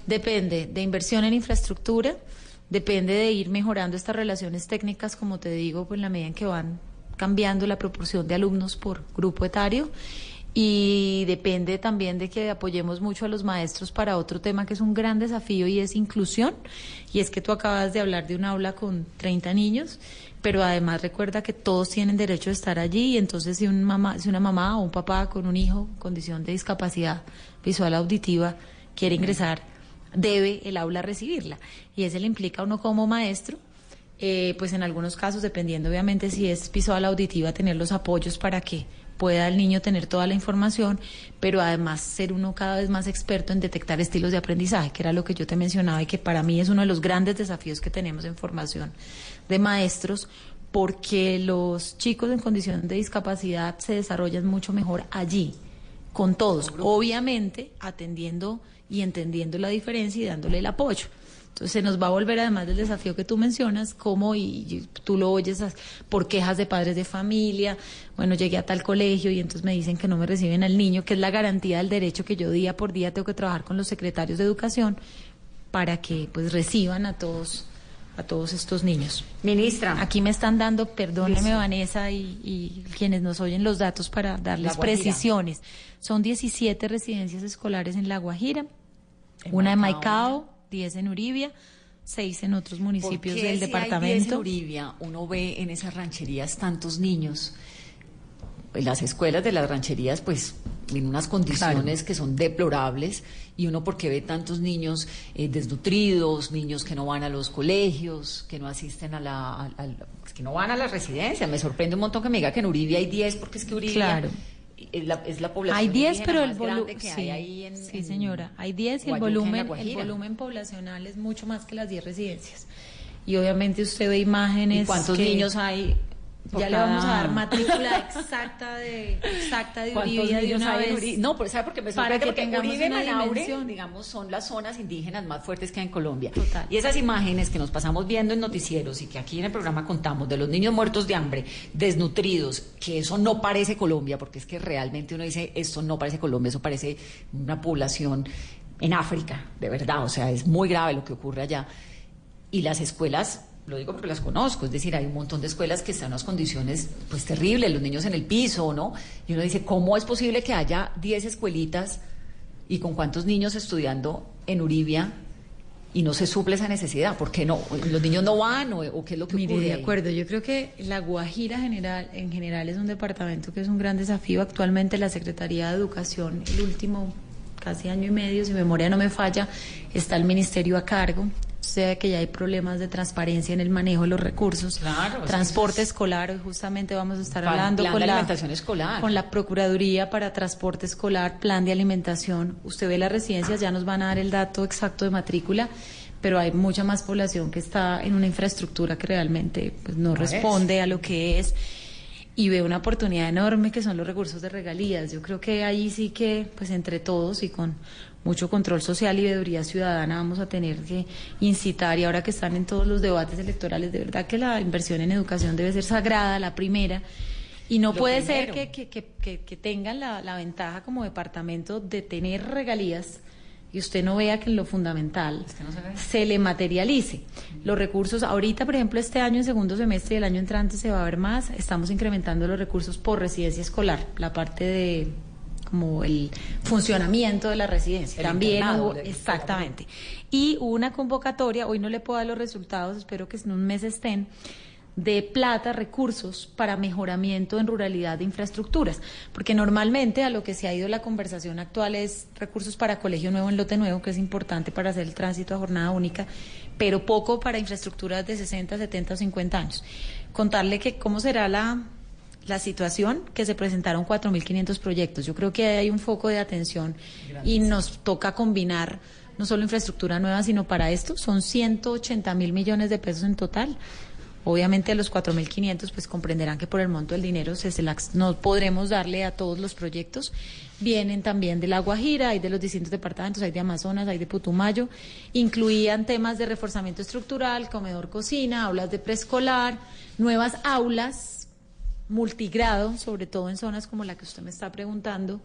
depende de inversión en infraestructura, depende de ir mejorando estas relaciones técnicas, como te digo, pues en la medida en que van cambiando la proporción de alumnos por grupo etario y depende también de que apoyemos mucho a los maestros para otro tema que es un gran desafío y es inclusión. Y es que tú acabas de hablar de un aula con 30 niños, pero además recuerda que todos tienen derecho a estar allí y entonces si, un mamá, si una mamá o un papá con un hijo en condición de discapacidad visual auditiva quiere ingresar, debe el aula recibirla. Y eso le implica a uno como maestro eh, pues en algunos casos, dependiendo obviamente si es visual auditiva, tener los apoyos para que pueda el niño tener toda la información, pero además ser uno cada vez más experto en detectar estilos de aprendizaje, que era lo que yo te mencionaba y que para mí es uno de los grandes desafíos que tenemos en formación de maestros, porque los chicos en condición de discapacidad se desarrollan mucho mejor allí, con todos, obviamente atendiendo y entendiendo la diferencia y dándole el apoyo. Entonces se nos va a volver además del desafío que tú mencionas, como y, tú lo oyes por quejas de padres de familia, bueno, llegué a tal colegio y entonces me dicen que no me reciben al niño, que es la garantía del derecho que yo día por día tengo que trabajar con los secretarios de educación para que pues reciban a todos a todos estos niños. Ministra. Aquí me están dando, perdóneme Vanessa y, quienes nos oyen los datos para darles precisiones. Son 17 residencias escolares en La Guajira, una en Maicao 10 en Uribia, 6 en otros municipios del departamento. Hay 10 en Uribia, uno ve en esas rancherías tantos niños. En las escuelas de las rancherías, pues en unas condiciones que son deplorables y uno porque ve tantos niños eh, desnutridos, niños que no van a los colegios, que no asisten a la, que no van a la residencia. Me sorprende un montón que me diga que en Uribia hay 10 porque es que Uribia claro es la, es la población hay 10 pero el volumen sí, sí señora. Hay 10 y el volumen el volumen poblacional es mucho más que las 10 residencias. Y obviamente usted ve imágenes ¿Y cuántos niños hay ya le vamos a dar matrícula exacta de exacta de Uribe de una vez. No, pero ¿sabe por qué me sorprende? Porque Uribe y Manaure, digamos, son las zonas indígenas más fuertes que hay en Colombia. Total. Y esas imágenes que nos pasamos viendo en noticieros y que aquí en el programa contamos de los niños muertos de hambre, desnutridos, que eso no parece Colombia, porque es que realmente uno dice, esto no parece Colombia, eso parece una población en África, de verdad, o sea, es muy grave lo que ocurre allá. Y las escuelas lo digo porque las conozco, es decir, hay un montón de escuelas que están en unas condiciones pues terribles, los niños en el piso, ¿no? Y uno dice, ¿cómo es posible que haya 10 escuelitas y con cuántos niños estudiando en Uribia y no se suple esa necesidad? ¿Por qué no? ¿Los niños no van o, qué es lo que Mire, ocurre? de acuerdo, yo creo que la Guajira general, en general es un departamento que es un gran desafío. Actualmente la Secretaría de Educación, el último casi año y medio, si memoria no me falla, está el ministerio a cargo sea que ya hay problemas de transparencia en el manejo de los recursos. transporte escolar, hoy justamente vamos a estar hablando con, la, escolar. con la Procuraduría para Transporte Escolar, plan de alimentación. Usted ve las residencias, ya nos van a dar el dato exacto de matrícula, pero hay mucha más población que está en una infraestructura que realmente pues, no No es. responde a lo que es y veo una oportunidad enorme que son los recursos de regalías. Yo creo que ahí sí que, pues entre todos y con mucho control social y veeduría ciudadana vamos a tener que incitar y ahora que están en todos los debates electorales, de verdad que la inversión en educación debe ser sagrada, la primera. Y no Lo puede ser primero. que, que, que, que- que tengan la, la ventaja como departamento de tener regalías y usted no vea que en lo fundamental se le materialice. Los recursos, ahorita, por ejemplo, este año en segundo semestre y el año entrante se va a ver más, estamos incrementando los recursos por residencia escolar, la parte de como el funcionamiento de la residencia. El También hubo, exactamente. Y hubo una convocatoria, hoy no le puedo dar los resultados, espero que en un mes estén, de plata, recursos para mejoramiento en ruralidad de infraestructuras, porque normalmente a lo que se ha ido la conversación actual es recursos para colegio nuevo en lote nuevo, que es importante para hacer el tránsito a jornada única, pero poco para infraestructuras de 60, 70 o 50 años. Contarle que cómo será la, la situación, que se presentaron 4.500 proyectos. Yo creo que hay un foco de atención y nos toca combinar no solo infraestructura nueva, sino para esto son 180 mil millones de pesos en total. Obviamente los 4.500 pues comprenderán que por el monto del dinero se no podremos darle a todos los proyectos. Vienen también de La Guajira, hay de los distintos departamentos, hay de Amazonas, hay de Putumayo. Incluían temas de reforzamiento estructural, comedor cocina, aulas de preescolar, nuevas aulas, multigrado, sobre todo en zonas como la que usted me está preguntando.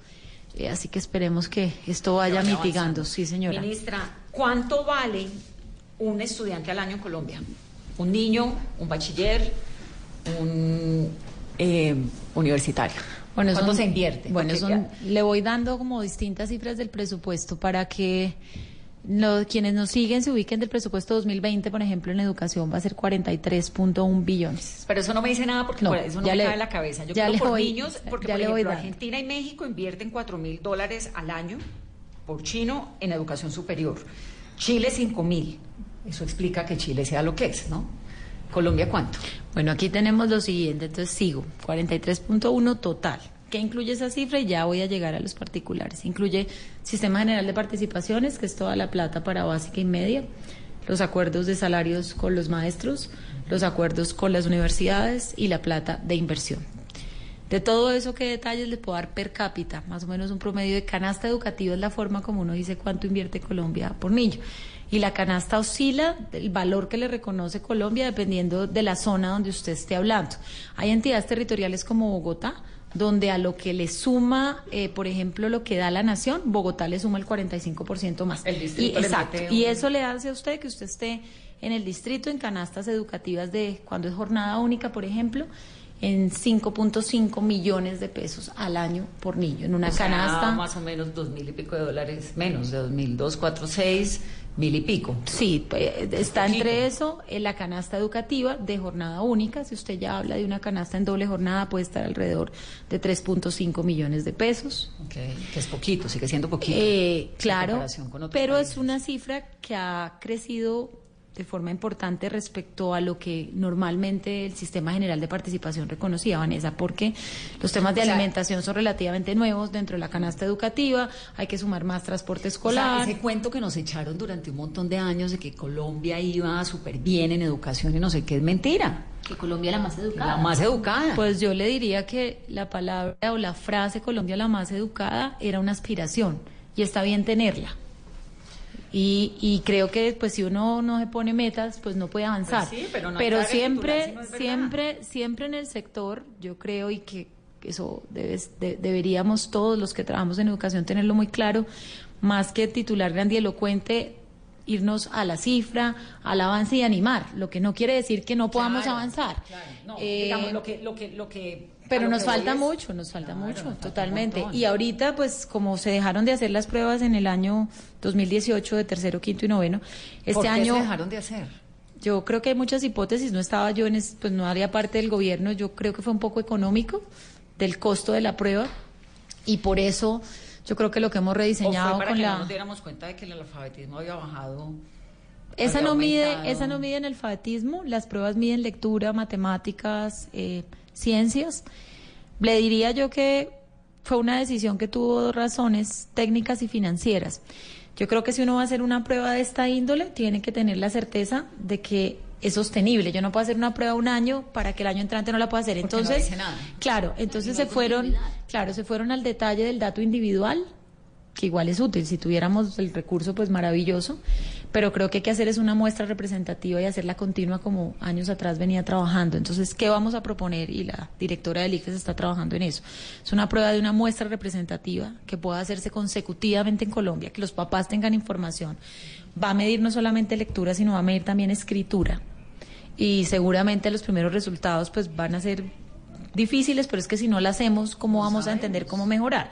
Eh, así que esperemos que esto vaya mitigando. avanzando. Sí, señora. Ministra, ¿cuánto vale un estudiante al año en Colombia? Un niño, un bachiller, un eh, universitario. Bueno, ¿Cuánto son- se invierte? Bueno, Porque son- ya- le voy dando como distintas cifras del presupuesto para que lo- quienes nos siguen se ubiquen del presupuesto 2020, por ejemplo, en educación va a ser 43.1 billones. Pero eso no me dice nada porque No, por eso no me le- cabe en la cabeza. Yo ya creo le por voy- niños, porque ya por ejemplo. Argentina y México invierten 4 mil dólares al año por chino en educación superior. Chile 5 mil. Eso explica que Chile sea lo que es, ¿no? Colombia cuánto? Bueno, aquí tenemos lo siguiente, entonces sigo, 43.1 total. ¿Qué incluye esa cifra? Y ya voy a llegar a los particulares. Incluye Sistema General de Participaciones, que es toda la plata para básica y media, los acuerdos de salarios con los maestros, los acuerdos con las universidades y la plata de inversión. De todo eso, ¿qué detalles le puedo dar per cápita? Más o menos un promedio de canasta educativa es la forma como uno dice cuánto invierte Colombia por niño. Y la canasta oscila el valor que le reconoce Colombia dependiendo de la zona donde usted esté hablando. Hay entidades territoriales como Bogotá, donde a lo que le suma, eh, por ejemplo, lo que da la nación, Bogotá le suma el 45% más. El distrito y, exacto. Y eso le hace a usted que usted esté en el distrito en canastas educativas de cuando es jornada única, por ejemplo, en 5.5 millones de pesos al año por niño, en una O sea, canasta. más o menos dos mil y pico de dólares, menos de dos mil, dos, cuatro, seis, mil y pico. Sí, eh, está poquito. entre eso en la canasta educativa de jornada única. Si usted ya habla de una canasta en doble jornada, puede estar alrededor de 3.5 millones de pesos. Que es poquito, sigue siendo poquito. Eh, claro, pero países. es una cifra que ha crecido de forma importante respecto a lo que normalmente el Sistema General de Participación reconocía, Vanessa, porque los temas de O sea, alimentación son relativamente nuevos dentro de la canasta educativa, hay que sumar más transporte O sea, escolar. ese cuento que nos echaron durante un montón de años de que Colombia iba súper bien en educación y no sé qué es mentira. Que Colombia la más educada. La más educada. Pues yo le diría que la palabra o la frase Colombia la más educada era una aspiración y está bien tenerla. Y, y creo que pues si uno no se pone metas, pues no puede avanzar. Pues sí, pero no que siempre, no siempre, siempre en el sector, yo creo y que eso debes- de- deberíamos todos los que trabajamos en educación tenerlo muy claro, más que titular grandilocuente, irnos a la cifra, al avance y animar, lo que no quiere decir que no podamos Claro, avanzar. claro. No, Eh, digamos, lo que, lo que, lo que. Pero nos falta mucho, nos falta Claro, mucho, nos falta un totalmente. Y ahorita, pues, como se dejaron de hacer las pruebas en el año 2018 de tercero, quinto y noveno, este ¿Por qué año se dejaron de hacer? yo creo que hay muchas hipótesis, no estaba yo en, es- pues no haría parte del gobierno, yo creo que fue un poco económico del costo de la prueba y por eso yo creo que lo que hemos ¿O fue rediseñado para con que la no nos diéramos cuenta de que el alfabetismo había bajado? Esa no mide, esa no mide en alfabetismo, las pruebas miden lectura, matemáticas, eh, ciencias. Le diría yo que fue una decisión que tuvo dos razones técnicas y financieras. Yo creo que si uno va a hacer una prueba de esta índole, tiene que tener la certeza de que es sostenible. Yo no puedo hacer una prueba un año para que el año entrante no la pueda hacer. Porque Entonces, nada. claro, entonces se fueron, claro, se fueron al detalle del dato individual, que igual es útil. Si tuviéramos el recurso, pues maravilloso. Pero creo que hay que hacer es una muestra representativa y hacerla continua como años atrás venía trabajando. Entonces, ¿qué vamos a proponer? Y la directora del ICFES está trabajando en eso. Es una prueba de una muestra representativa que pueda hacerse consecutivamente en Colombia, que los papás tengan información. Va a medir no solamente lectura, sino va a medir también escritura. Y seguramente los primeros resultados pues van a ser difíciles, pero es que si no la hacemos, ¿cómo vamos a entender cómo mejorar?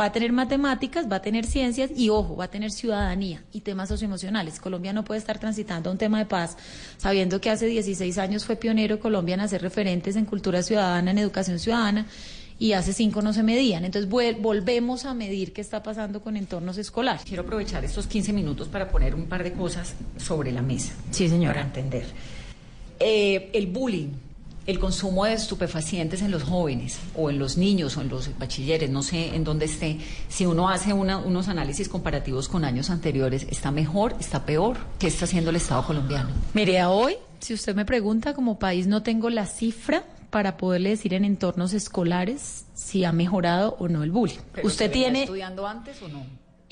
Va a tener matemáticas, va a tener ciencias y, ojo, va a tener ciudadanía y temas socioemocionales. Colombia no puede estar transitando a un tema de paz sabiendo que hace 16 años fue pionero Colombia en hacer referentes en cultura ciudadana, en educación ciudadana y hace cinco no se medían. Entonces volvemos a medir qué está pasando con entornos escolares. Quiero aprovechar estos 15 minutos para poner un par de cosas sobre la mesa. Sí, señora. Para entender. Eh, el bullying, el consumo de estupefacientes en los jóvenes o en los niños o en los bachilleres, no sé en dónde esté, si uno hace una- unos análisis comparativos con años anteriores, ¿está mejor? ¿Está peor? ¿Qué está haciendo el Estado colombiano? Mire, a hoy, si usted me pregunta, como país no tengo la cifra para poderle decir en entornos escolares si ha mejorado o no el bullying. ¿Pero Usted tiene, estudiando antes o no?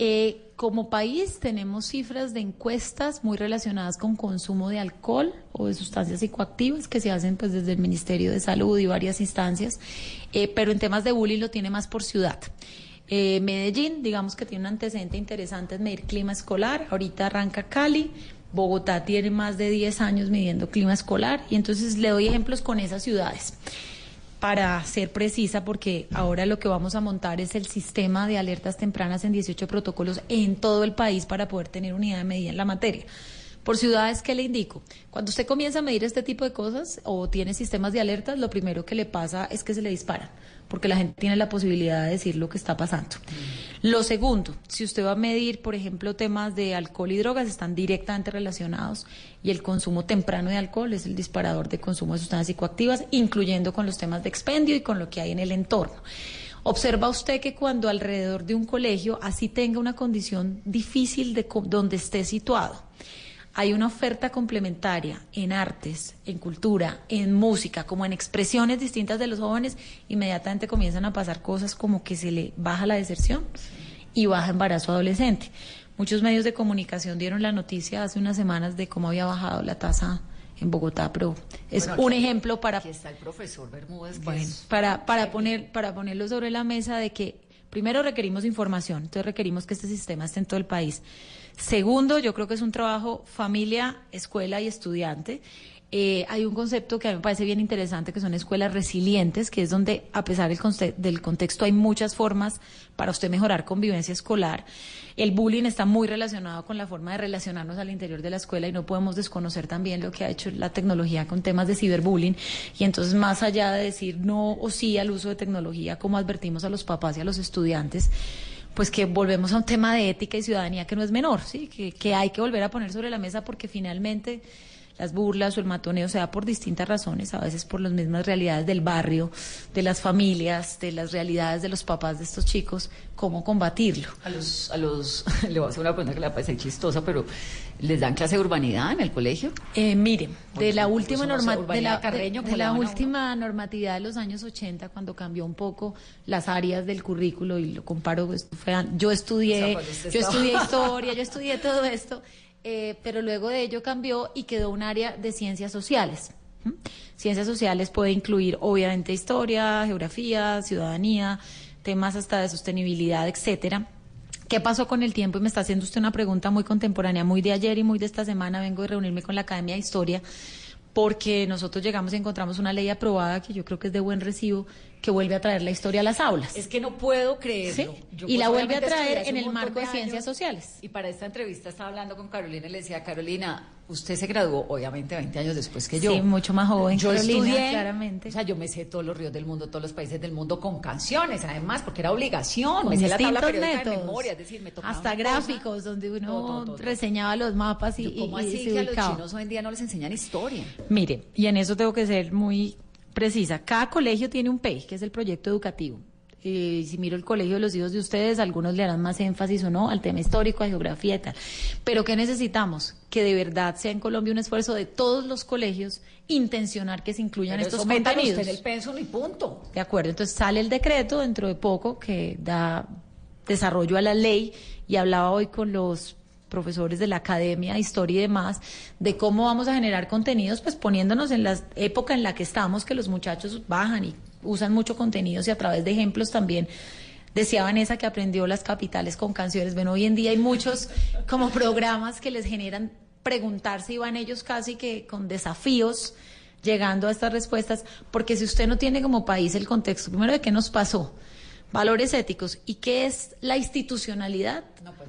Eh, como país tenemos cifras de encuestas muy relacionadas con consumo de alcohol o de sustancias psicoactivas que se hacen pues desde el Ministerio de Salud y varias instancias, eh, pero en temas de bullying lo tiene más por ciudad. Eh, Medellín, digamos que tiene un antecedente interesante en medir clima escolar, ahorita arranca Cali, Bogotá tiene más de 10 años midiendo clima escolar. Y entonces le doy ejemplos con esas ciudades para ser precisa, porque ahora lo que vamos a montar es el sistema de alertas tempranas en 18 protocolos en todo el país para poder tener unidad de medida en la materia. Por ciudades, ¿qué le indico? Cuando usted comienza a medir este tipo de cosas o tiene sistemas de alertas, lo primero que le pasa es que se le disparan, porque la gente tiene la posibilidad de decir lo que está pasando. Lo segundo, si usted va a medir, por ejemplo, temas de alcohol y drogas, están directamente relacionados y el consumo temprano de alcohol es el disparador de consumo de sustancias psicoactivas, incluyendo con los temas de expendio y con lo que hay en el entorno. Observa usted que cuando alrededor de un colegio, así tenga una condición difícil de donde esté situado, hay una oferta complementaria en artes, en cultura, en música, como en expresiones distintas de los jóvenes, inmediatamente comienzan a pasar cosas como que se le baja la deserción y baja embarazo adolescente. Muchos medios de comunicación dieron la noticia hace unas semanas de cómo había bajado la tasa en Bogotá, pero es Bueno, un ejemplo para Aquí está el profesor Bermúdez, que bueno, es- para, para, poner, para ponerlo sobre la mesa de que primero requerimos información, entonces requerimos que este sistema esté en todo el país. Segundo, yo creo que es un trabajo familia, escuela y estudiante. Eh, hay un concepto que a mí me parece bien interesante, que son escuelas resilientes, que es donde, a pesar del, conte- del contexto, hay muchas formas para usted mejorar convivencia escolar. El bullying está muy relacionado con la forma de relacionarnos al interior de la escuela y no podemos desconocer también lo que ha hecho la tecnología con temas de ciberbullying. Y entonces, más allá de decir no o sí al uso de tecnología, como advertimos a los papás y a los estudiantes, pues que volvemos a un tema de ética y ciudadanía que no es menor, ¿sí? que, que hay que volver a poner sobre la mesa porque finalmente las burlas o el matoneo se da por distintas razones, a veces por las mismas realidades del barrio, de las familias, de las realidades de los papás de estos chicos, cómo combatirlo. A los, a los, (laughs) le voy a hacer una pregunta que le parecer chistosa, pero ¿les dan clase de urbanidad en el colegio? Eh, miren, de la última norma- de la, Carreño, de- ¿cómo de le la última normatividad de los años 80, cuando cambió un poco las áreas del currículo y lo comparo, esto fue yo O estudié, sea, yo estaba- estudié historia, yo estudié todo esto, eh, pero luego de ello cambió y quedó un área de ciencias sociales. Ciencias sociales puede incluir obviamente historia, geografía, ciudadanía, temas hasta de sostenibilidad, etcétera. ¿Qué pasó con el tiempo? Y me está haciendo usted una pregunta muy contemporánea, muy de ayer y muy de esta semana. Vengo de reunirme con la Academia de Historia porque nosotros llegamos y encontramos una ley aprobada que yo creo que es de buen recibo, que vuelve a traer la historia a las aulas. Es que no puedo creerlo. Sí, Yo, y la vuelve a traer en el marco de años, ciencias sociales. Y para esta entrevista estaba hablando con Carolina y le decía, Carolina, usted se graduó obviamente 20 años después que yo. Sí, mucho más joven, Yo Carolina, estudié, claramente. O sea, yo me sé todos los ríos del mundo, todos los países del mundo con canciones, además, porque era obligación. Con me sé la tabla periódica de métodos. memoria, es decir, me tocaba Hasta una cosa. gráficos donde uno Todo, todo, todo. reseñaba los mapas y, ¿Cómo y- y así se que a los ubicaba. chinos hoy en día no les enseñan historia? Mire, y en eso tengo que ser muy precisa. Cada colegio tiene un PEI, que es el proyecto educativo. Eh, si miro el colegio de los hijos de ustedes, algunos le harán más énfasis o no al tema histórico, a geografía y tal. Pero ¿qué necesitamos? Que de verdad sea en Colombia un esfuerzo de todos los colegios intencionar que se incluyan Pero estos eso contenidos. usted el pensum y punto. De acuerdo, entonces sale el decreto dentro de poco que da desarrollo a la ley y hablaba hoy con los profesores de la academia, historia y demás, de cómo vamos a generar contenidos, pues poniéndonos en la época en la que estamos, que los muchachos bajan y usan mucho contenidos y a través de ejemplos también. Decía Vanessa que aprendió las capitales con canciones. Bueno, hoy en día hay muchos como programas que les generan preguntarse y van ellos casi que con desafíos llegando a estas respuestas, porque si usted no tiene como país el contexto, primero de qué nos pasó, valores éticos y qué es la institucionalidad,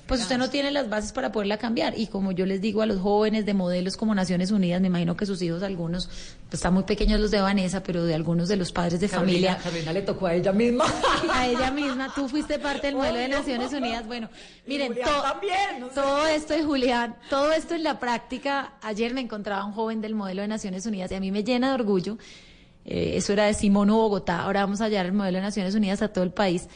pues usted no tiene las bases para poderla cambiar. Y como yo les digo a los jóvenes de modelos como Naciones Unidas, me imagino que sus hijos, algunos, pues están muy pequeños los de Vanessa, pero de algunos de los padres de Carolina, familia. Carolina le tocó a ella misma. (laughs) A ella misma, tú fuiste parte del modelo de. Naciones Unidas. Bueno, miren, to- también, no sé. todo esto de Julián, todo esto en la práctica, ayer me encontraba un joven del modelo de Naciones Unidas y a mí me llena de orgullo. Eh, eso era de Simón Bogotá, ahora vamos a hallar el modelo de Naciones Unidas a todo el país.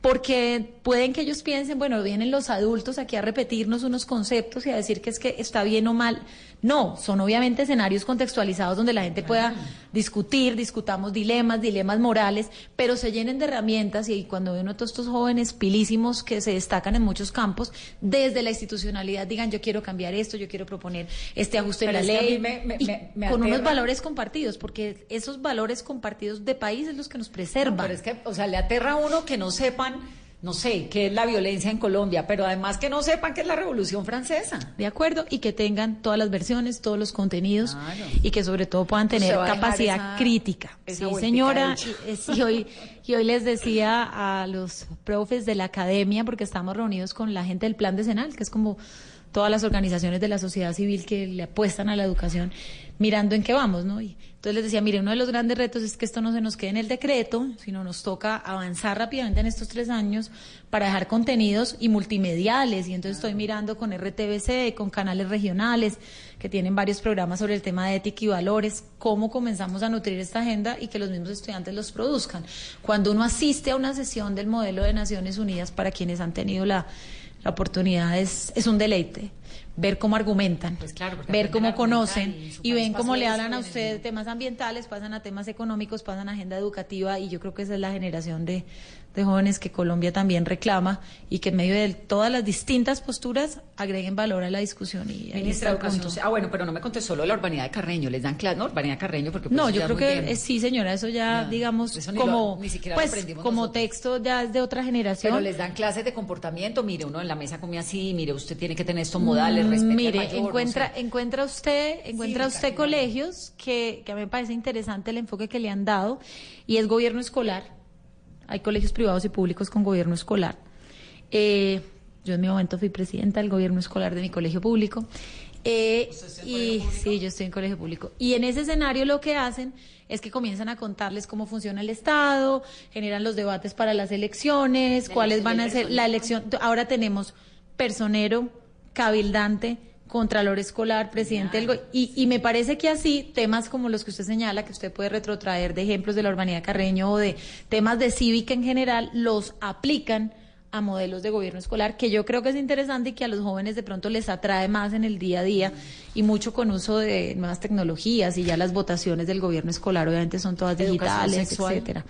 Porque pueden que ellos piensen, bueno, vienen los adultos aquí a repetirnos unos conceptos y a decir que es que está bien o mal. No, son obviamente escenarios contextualizados donde la gente pueda discutir, discutamos dilemas, dilemas morales, pero se llenen de herramientas y cuando ven a todos estos jóvenes pilísimos que se destacan en muchos campos, desde la institucionalidad digan yo quiero cambiar esto, yo quiero proponer este ajuste en la ley mí me- me- y me- me con unos valores compartidos, porque esos valores compartidos de país es los que nos preservan. No, pero es que, o sea, le aterra a uno que no sepan, no sé, qué es la violencia en Colombia, pero además que no sepan qué es la Revolución Francesa. De acuerdo, y que tengan todas las versiones, todos los contenidos Claro. y que sobre todo puedan tener a dejar capacidad esa- crítica. esa sí, señora, y, sí, hoy, y hoy les decía a los profes de la academia, porque estamos reunidos con la gente del Plan Decenal, que es como todas las organizaciones de la sociedad civil que le apuestan a la educación, mirando en qué vamos, ¿no? Y entonces les decía, mire, uno de los grandes retos es que esto no se nos quede en el decreto, sino nos toca avanzar rápidamente en estos tres años para dejar contenidos y multimediales. Y entonces estoy mirando con RTBC, con canales regionales que tienen varios programas sobre el tema de ética y valores, cómo comenzamos a nutrir esta agenda y que los mismos estudiantes los produzcan. Cuando uno asiste a una sesión del modelo de Naciones Unidas, para quienes han tenido la, la oportunidad, es, es un deleite ver cómo argumentan, Pues claro, ver cómo conocen y y ven cómo le hablan a usted temas ambientales, pasan a temas económicos, pasan a agenda educativa y yo creo que esa es la generación de, de jóvenes que Colombia también reclama y que en medio de todas las distintas posturas agreguen valor a la discusión. Y Ministra Educación. Ah, bueno, pero no me contestó lo de la urbanidad de Carreño. Les dan clase, ¿no? Urbanidad de Carreño, porque pues, No, yo creo que sí, señora, eso ya, digamos, eso como, ni siquiera lo pues, como nosotros. texto ya es de otra generación. Pero les dan clases de comportamiento. Mire, uno en la mesa come así. Mire, usted tiene que tener estos modales. Mm, respete al Mire, no encuentra, sé. encuentra usted, encuentra Sí, usted colegios que, que a mí me parece interesante el enfoque que le han dado y es gobierno escolar. Hay colegios privados y públicos con gobierno escolar. Eh, yo en mi momento fui presidenta del gobierno escolar de mi colegio público. Eh, y sí, yo estoy en colegio público. Y en ese escenario lo que hacen es que comienzan a contarles cómo funciona el Estado, generan los debates para las elecciones, La cuáles van a ser la elección. Ahora tenemos personero, cabildante, contralor escolar, presidente del y, y me parece que así temas como los que usted señala, que usted puede retrotraer de ejemplos de la urbanidad Carreño o de temas de cívica en general, los aplican a modelos de gobierno escolar, que yo creo que es interesante y que a los jóvenes de pronto les atrae más en el día a día y mucho con uso de nuevas tecnologías y ya las votaciones del gobierno escolar obviamente son todas digitales, etcétera.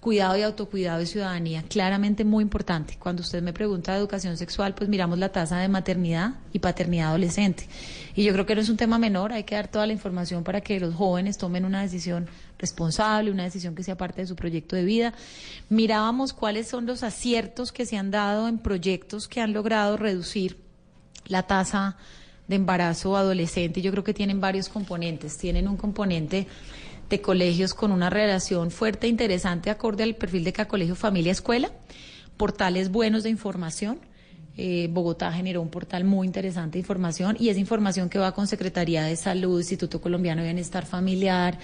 Cuidado y autocuidado y ciudadanía, claramente muy importante. Cuando usted me pregunta de educación sexual, pues miramos la tasa de maternidad y paternidad adolescente. Y yo creo que no es un tema menor, hay que dar toda la información para que los jóvenes tomen una decisión responsable, una decisión que sea parte de su proyecto de vida. Mirábamos cuáles son los aciertos que se han dado en proyectos que han logrado reducir la tasa de embarazo adolescente. Yo creo que tienen varios componentes. Tienen un componente de colegios con una relación fuerte e interesante acorde al perfil de cada colegio familia escuela, portales buenos de información. Eh, Bogotá generó un portal muy interesante de información y es información que va con Secretaría de Salud, Instituto Colombiano de Bienestar Familiar,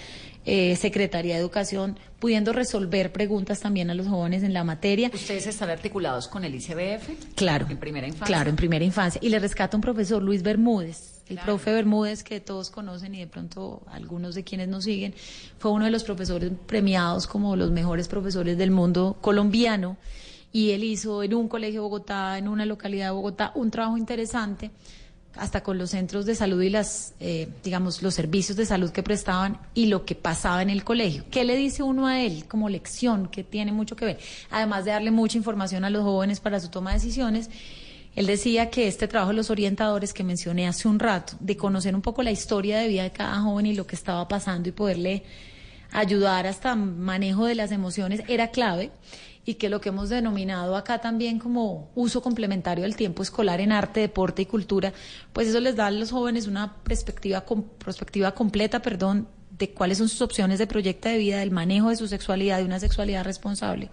eh, Secretaría de Educación, pudiendo resolver preguntas también a los jóvenes en la materia. ¿Ustedes están articulados con el ICBF? Claro. En primera infancia. Claro, en primera infancia. Y le rescata un profesor, Luis Bermúdez, El profe Bermúdez, que todos conocen y de pronto algunos de quienes nos siguen, fue uno de los profesores premiados como los mejores profesores del mundo colombiano y él hizo en un colegio de Bogotá, en una localidad de Bogotá, un trabajo interesante hasta con los centros de salud y las, eh, digamos, los servicios de salud que prestaban y lo que pasaba en el colegio. ¿Qué le dice uno a él como lección que tiene mucho que ver? Además de darle mucha información a los jóvenes para su toma de decisiones, él decía que este trabajo de los orientadores que mencioné hace un rato, de conocer un poco la historia de vida de cada joven y lo que estaba pasando y poderle ayudar hasta manejo de las emociones, era clave y que lo que hemos denominado acá también como uso complementario del tiempo escolar en arte, deporte y cultura, pues eso les da a los jóvenes una perspectiva, perspectiva completa, perdón, de cuáles son sus opciones de proyecto de vida, del manejo de su sexualidad, de una sexualidad responsable.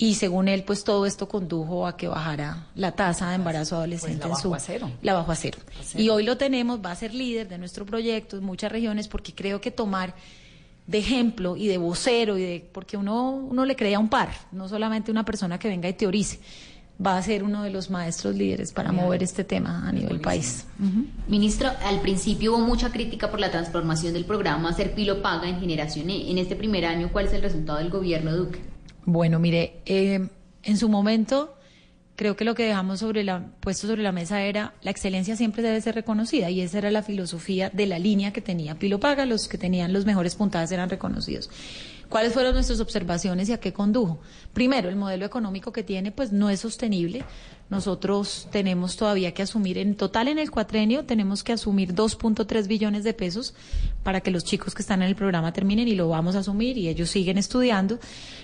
Y según él, pues todo esto condujo a que bajara la tasa de embarazo adolescente Pues la en su bajó a cero. la bajó a cero. Y hoy lo tenemos, va a ser líder de nuestro proyecto en muchas regiones porque creo que tomar de ejemplo y de vocero y de porque uno uno le crea un par, no solamente una persona que venga y teorice. Va a ser uno de los maestros líderes para Bien. mover este tema a nivel país. Ministro, al principio hubo mucha crítica por la transformación del programa Ser Pilo Paga en Generación E. En este primer año, ¿cuál es el resultado del gobierno Duque? Bueno, mire, eh, en su momento creo que lo que dejamos sobre la, puesto sobre la mesa era la excelencia siempre debe ser reconocida y esa era la filosofía de la línea que tenía Pilo Paga, los que tenían los mejores puntadas eran reconocidos. ¿Cuáles fueron nuestras observaciones y a qué condujo? Primero, el modelo económico que tiene pues no es sostenible. Nosotros tenemos todavía que asumir, en total en el cuatrenio tenemos que asumir 2.3 billones de pesos para que los chicos que están en el programa terminen y lo vamos a asumir y ellos siguen estudiando.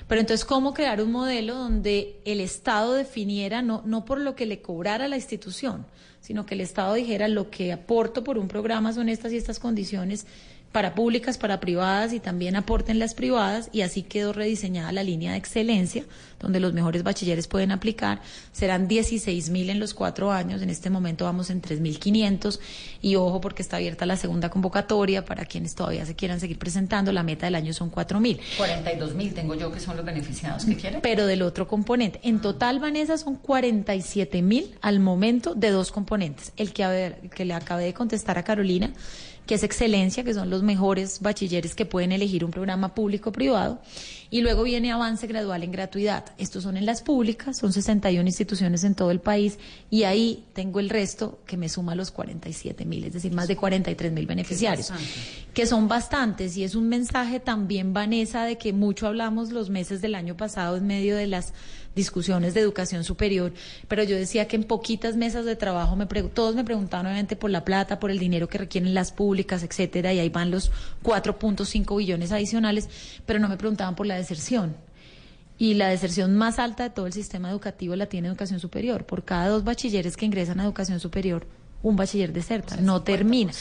Pero entonces, ¿cómo crear un modelo donde el Estado definiera, no, no por lo que le cobrara la institución, sino que el Estado dijera lo que aporto por un programa son estas y estas condiciones para públicas, para privadas y también aporten las privadas y así quedó rediseñada la línea de excelencia donde los mejores bachilleres pueden aplicar. Serán 16 mil en los cuatro años, en este momento vamos en 3.500 y ojo porque está abierta la segunda convocatoria para quienes todavía se quieran seguir presentando, la meta del año son 4 mil. 42 mil tengo yo que son los beneficiados que quieren. Pero del otro componente. En total, Vanessa, son 47 mil al momento de dos componentes. El que, a ver, el que le acabé de contestar a Carolina, que es excelencia, que son los mejores bachilleres que pueden elegir un programa público o privado. Y luego viene avance gradual en gratuidad. Estos son en las públicas, son 61 instituciones en todo el país. Y ahí tengo el resto que me suma los 47 mil, es decir, más de 43 mil beneficiarios que son bastantes y es un mensaje también, Vanessa, de que mucho hablamos los meses del año pasado en medio de las discusiones de educación superior, pero yo decía que en poquitas mesas de trabajo me todos me preguntaban obviamente por la plata, por el dinero que requieren las públicas, etcétera, y ahí van los 4.5 billones adicionales, pero no me preguntaban por la deserción. Y la deserción más alta de todo el sistema educativo la tiene educación superior. Por cada dos bachilleres que ingresan a educación superior, un bachiller deserta, no termina.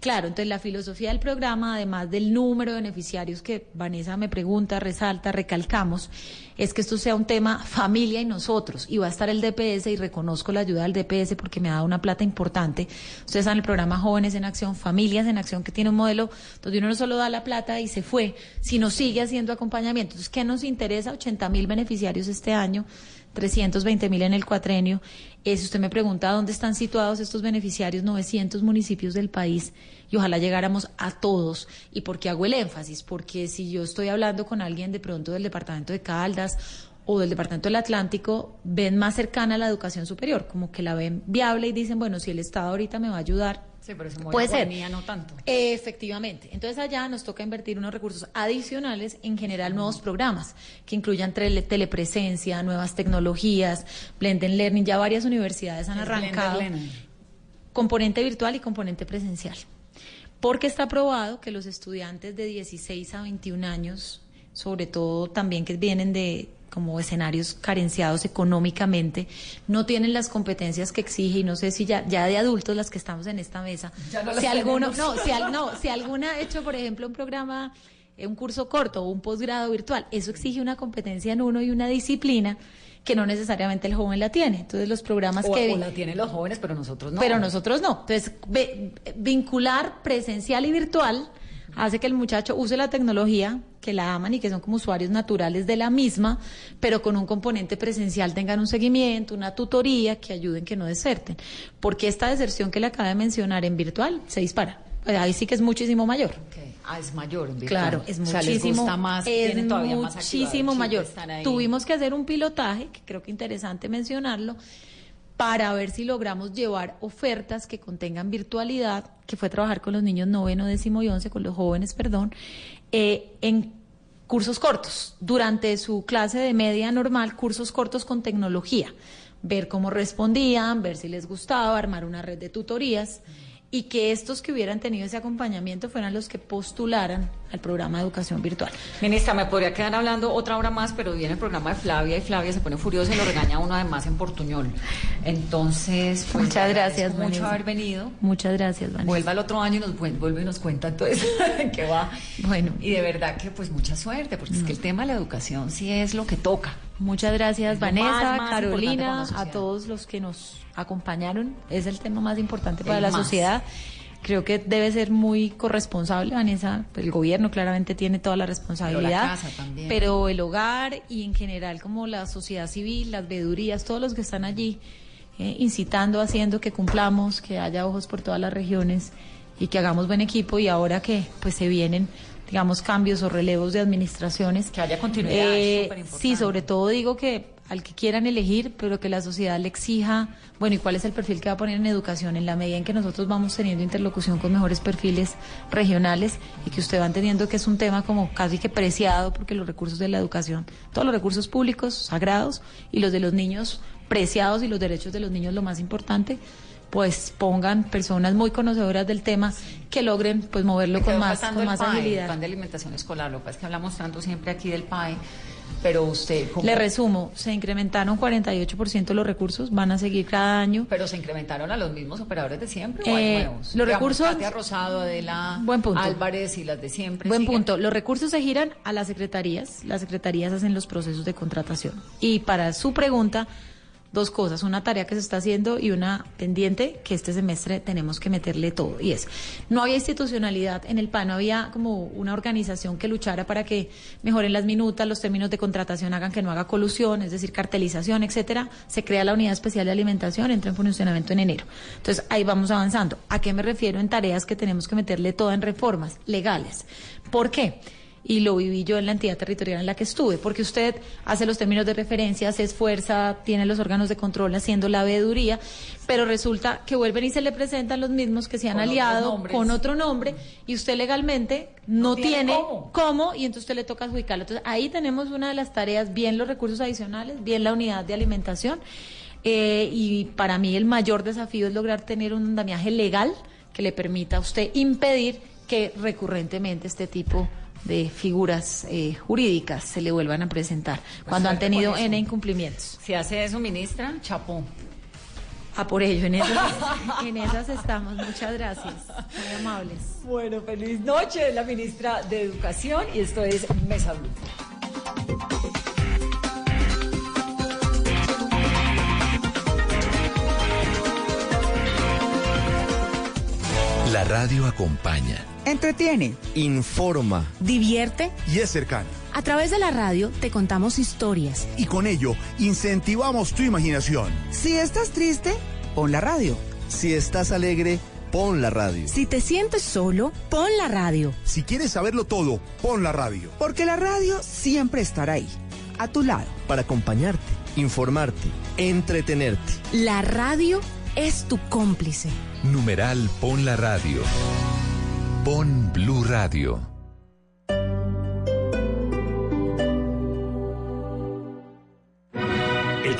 Claro, entonces la filosofía del programa, además del número de beneficiarios que Vanessa me pregunta, resalta, recalcamos, es que esto sea un tema familia y nosotros. Y va a estar el DPS y reconozco la ayuda del DPS porque me ha dado una plata importante. Ustedes saben el programa Jóvenes en Acción, Familias en Acción, que tiene un modelo donde uno no solo da la plata y se fue, sino sigue haciendo acompañamiento. Entonces, ¿qué nos interesa? 80 mil beneficiarios este año. 320 mil en el cuatrenio. Eh, si usted me pregunta dónde están situados estos beneficiarios, 900 municipios del país, y ojalá llegáramos a todos. ¿Y por qué hago el énfasis? Porque si yo estoy hablando con alguien de pronto del departamento de Caldas o del departamento del Atlántico, ven más cercana la educación superior, como que la ven viable y dicen, bueno, si el Estado ahorita me va a ayudar, Sí, pero mueve Puede ser. guardia, no tanto. Efectivamente. Entonces allá nos toca invertir unos recursos adicionales, en general nuevos programas que incluyan tele- telepresencia, nuevas tecnologías, blended learning. Ya varias universidades han arrancado componente virtual y componente presencial. Porque está probado que los estudiantes de 16 a 21 años, sobre todo también que vienen de como escenarios carenciados económicamente, no tienen las competencias que exige y no sé si ya, ya de adultos las que estamos en esta mesa, Ya no si alguno, no, si, al- no, si alguna ha hecho, por ejemplo, un programa, eh, un curso corto o un posgrado virtual, eso exige una competencia en uno y una disciplina que no necesariamente el joven la tiene. Entonces los programas O, que o la tienen los jóvenes, pero nosotros no. pero nosotros no. Entonces, ve- vincular presencial y virtual hace que el muchacho use la tecnología, que la aman y que son como usuarios naturales de la misma, pero con un componente presencial tengan un seguimiento, una tutoría que ayuden que no deserten. Porque esta deserción que le acaba de mencionar en virtual se dispara. Pues ahí sí que es muchísimo mayor. Ah, es mayor. en virtual. Claro, es O sea, les muchísimo, gusta más, es más muchísimo mayor. Tuvimos que hacer un pilotaje, que creo que interesante mencionarlo, para ver si logramos llevar ofertas que contengan virtualidad, que fue trabajar con los niños noveno, décimo y once, con los jóvenes, perdón, eh, en cursos cortos, durante su clase de media normal, cursos cortos con tecnología, ver cómo respondían, ver si les gustaba, armar una red de tutorías y que estos que hubieran tenido ese acompañamiento fueran los que postularan al programa de educación virtual. Ministra, me podría quedar hablando otra hora más, pero viene el programa de Flavia y Flavia se pone furiosa y lo regaña uno además en portuñol. Entonces, pues, Muchas gracias, mucho haber venido. Muchas gracias, Vanessa. Vuelva el otro año y nos vuel- vuelve y nos cuenta entonces (laughs) qué va. Bueno. Y de verdad que pues mucha suerte, porque es que el tema de la educación sí es lo que toca. Muchas gracias, Vanessa, más, más Carolina, a todos los que nos acompañaron. Es el tema más importante para El la más. sociedad. Creo que debe ser muy corresponsable, Vanessa. El gobierno claramente tiene toda la responsabilidad. Pero la pero el hogar y en general como la sociedad civil, las veedurías, todos los que están allí eh, incitando, haciendo que cumplamos, que haya ojos por todas las regiones y que hagamos buen equipo y ahora que pues se vienen digamos cambios o relevos de administraciones Que haya continuidad, es superimportante. sí sobre todo digo que al que quieran elegir pero que la sociedad le exija bueno y cuál es el perfil que va a poner en educación en la medida en que nosotros vamos teniendo interlocución con mejores perfiles regionales y que usted va entendiendo que es un tema como casi que preciado porque los recursos de la educación todos los recursos públicos sagrados y los de los niños preciados y los derechos de los niños lo más importante pues pongan personas muy conocedoras del tema que logren pues moverlo con más con el más PAE, el agilidad. plan de alimentación escolar. Lo que pasa es que hablamos tanto siempre aquí del PAE, pero usted... ¿cómo? Le resumo, se incrementaron 48% los recursos, van a seguir cada año. Pero se incrementaron a los mismos operadores de siempre. ¿o Eh, hay nuevos? los Digamos, recursos- Katia Rosado, Adela Buen punto. Álvarez y las de siempre. Buen siguen. punto. Los recursos se giran a las secretarías. Las secretarías hacen los procesos de contratación. Y para su pregunta, dos cosas. Una tarea que se está haciendo y una pendiente que este semestre tenemos que meterle todo. Y es, no había institucionalidad en el PAN, no había como una organización que luchara para que mejoren las minutas, los términos de contratación hagan que no haga colusión, es decir, cartelización, etcétera. Se crea la unidad especial de alimentación, entra en funcionamiento en enero. Entonces, ahí vamos avanzando. ¿A qué me refiero en tareas que tenemos que meterle todas en reformas legales? ¿Por qué? Y lo viví yo en la entidad territorial en la que estuve, porque usted hace los términos de referencia, se esfuerza, tiene los órganos de control haciendo la veeduría, pero resulta que vuelven y se le presentan los mismos que se han Con aliado con otro nombre y usted legalmente no, No tiene tiene, cómo. cómo y entonces usted le toca adjudicarlo. Entonces ahí tenemos una de las tareas, bien los recursos adicionales, bien la unidad de alimentación eh, y para mí el mayor desafío es lograr tener un andamiaje legal que le permita a usted impedir que recurrentemente este tipo de figuras eh, jurídicas se le vuelvan a presentar cuando han tenido. N incumplimientos. Si hace eso, ministra, chapó. A por ello, en esas, (laughs) en esas estamos. Muchas gracias. Muy amables. Bueno, feliz noche, la ministra de Educación, y esto es Mesa Blue. La radio acompaña. Entretiene, Informa. divierte. Y es cercana. A través de la radio te contamos historias. Y con ello incentivamos tu imaginación. Si estás triste, pon la radio. Si estás alegre, pon la radio. Si te sientes solo, pon la radio. Si quieres saberlo todo, pon la radio. Porque la radio siempre estará ahí, a tu lado. Para acompañarte, informarte, entretenerte. La radio es tu cómplice. Numeral Pon la Radio. Pon Blue Radio.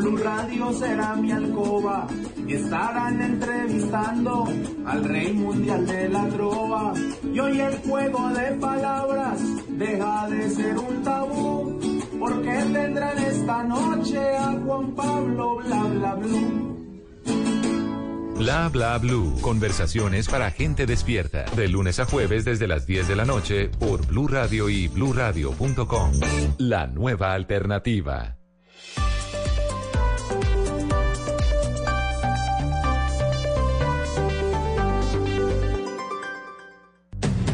Blue Radio será mi alcoba y estarán entrevistando al rey mundial de la trova. Y hoy el juego de palabras deja de ser un tabú, porque tendrán esta noche a Juan Pablo bla bla blue. Bla bla blue. Conversaciones para gente despierta. De lunes a jueves desde las 10 de la noche por Blue Radio y bluradio.com. La nueva alternativa.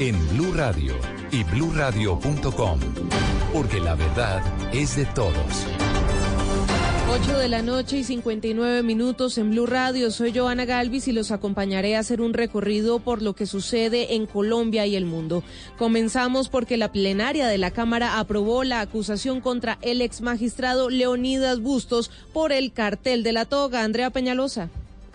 en Blue Radio y bluradio.com, porque la verdad es de todos. 8 de la noche y 59 minutos en Blue Radio. Soy Joana Galvis y los acompañaré a hacer un recorrido por lo que sucede en Colombia y el mundo. Comenzamos porque la plenaria de la Cámara aprobó la acusación contra el ex magistrado Leonidas Bustos por el cartel de la toga. Andrea Peñalosa.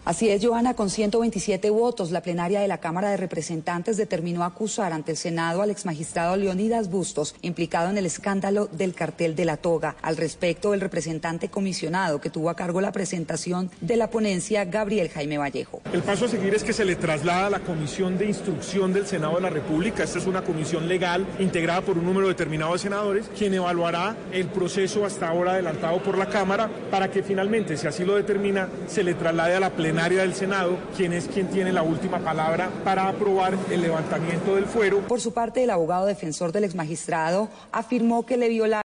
Así es, Johanna, con 127 votos, la plenaria de la Cámara de Representantes determinó acusar ante el Senado al exmagistrado Leonidas Bustos, implicado en el escándalo del cartel de la toga. Al respecto, el representante comisionado que tuvo a cargo la presentación de la ponencia, Gabriel Jaime Vallejo. El paso a seguir es que se le traslada a la Comisión de Instrucción del Senado de la República. Esta es una comisión legal integrada por un número determinado de senadores, quien evaluará el proceso hasta ahora adelantado por la Cámara para que finalmente, si así lo determina, se le traslade a la plenaria del Senado, quien es quien tiene la última palabra para aprobar el levantamiento del fuero. Por su parte, el abogado defensor del exmagistrado afirmó que le viola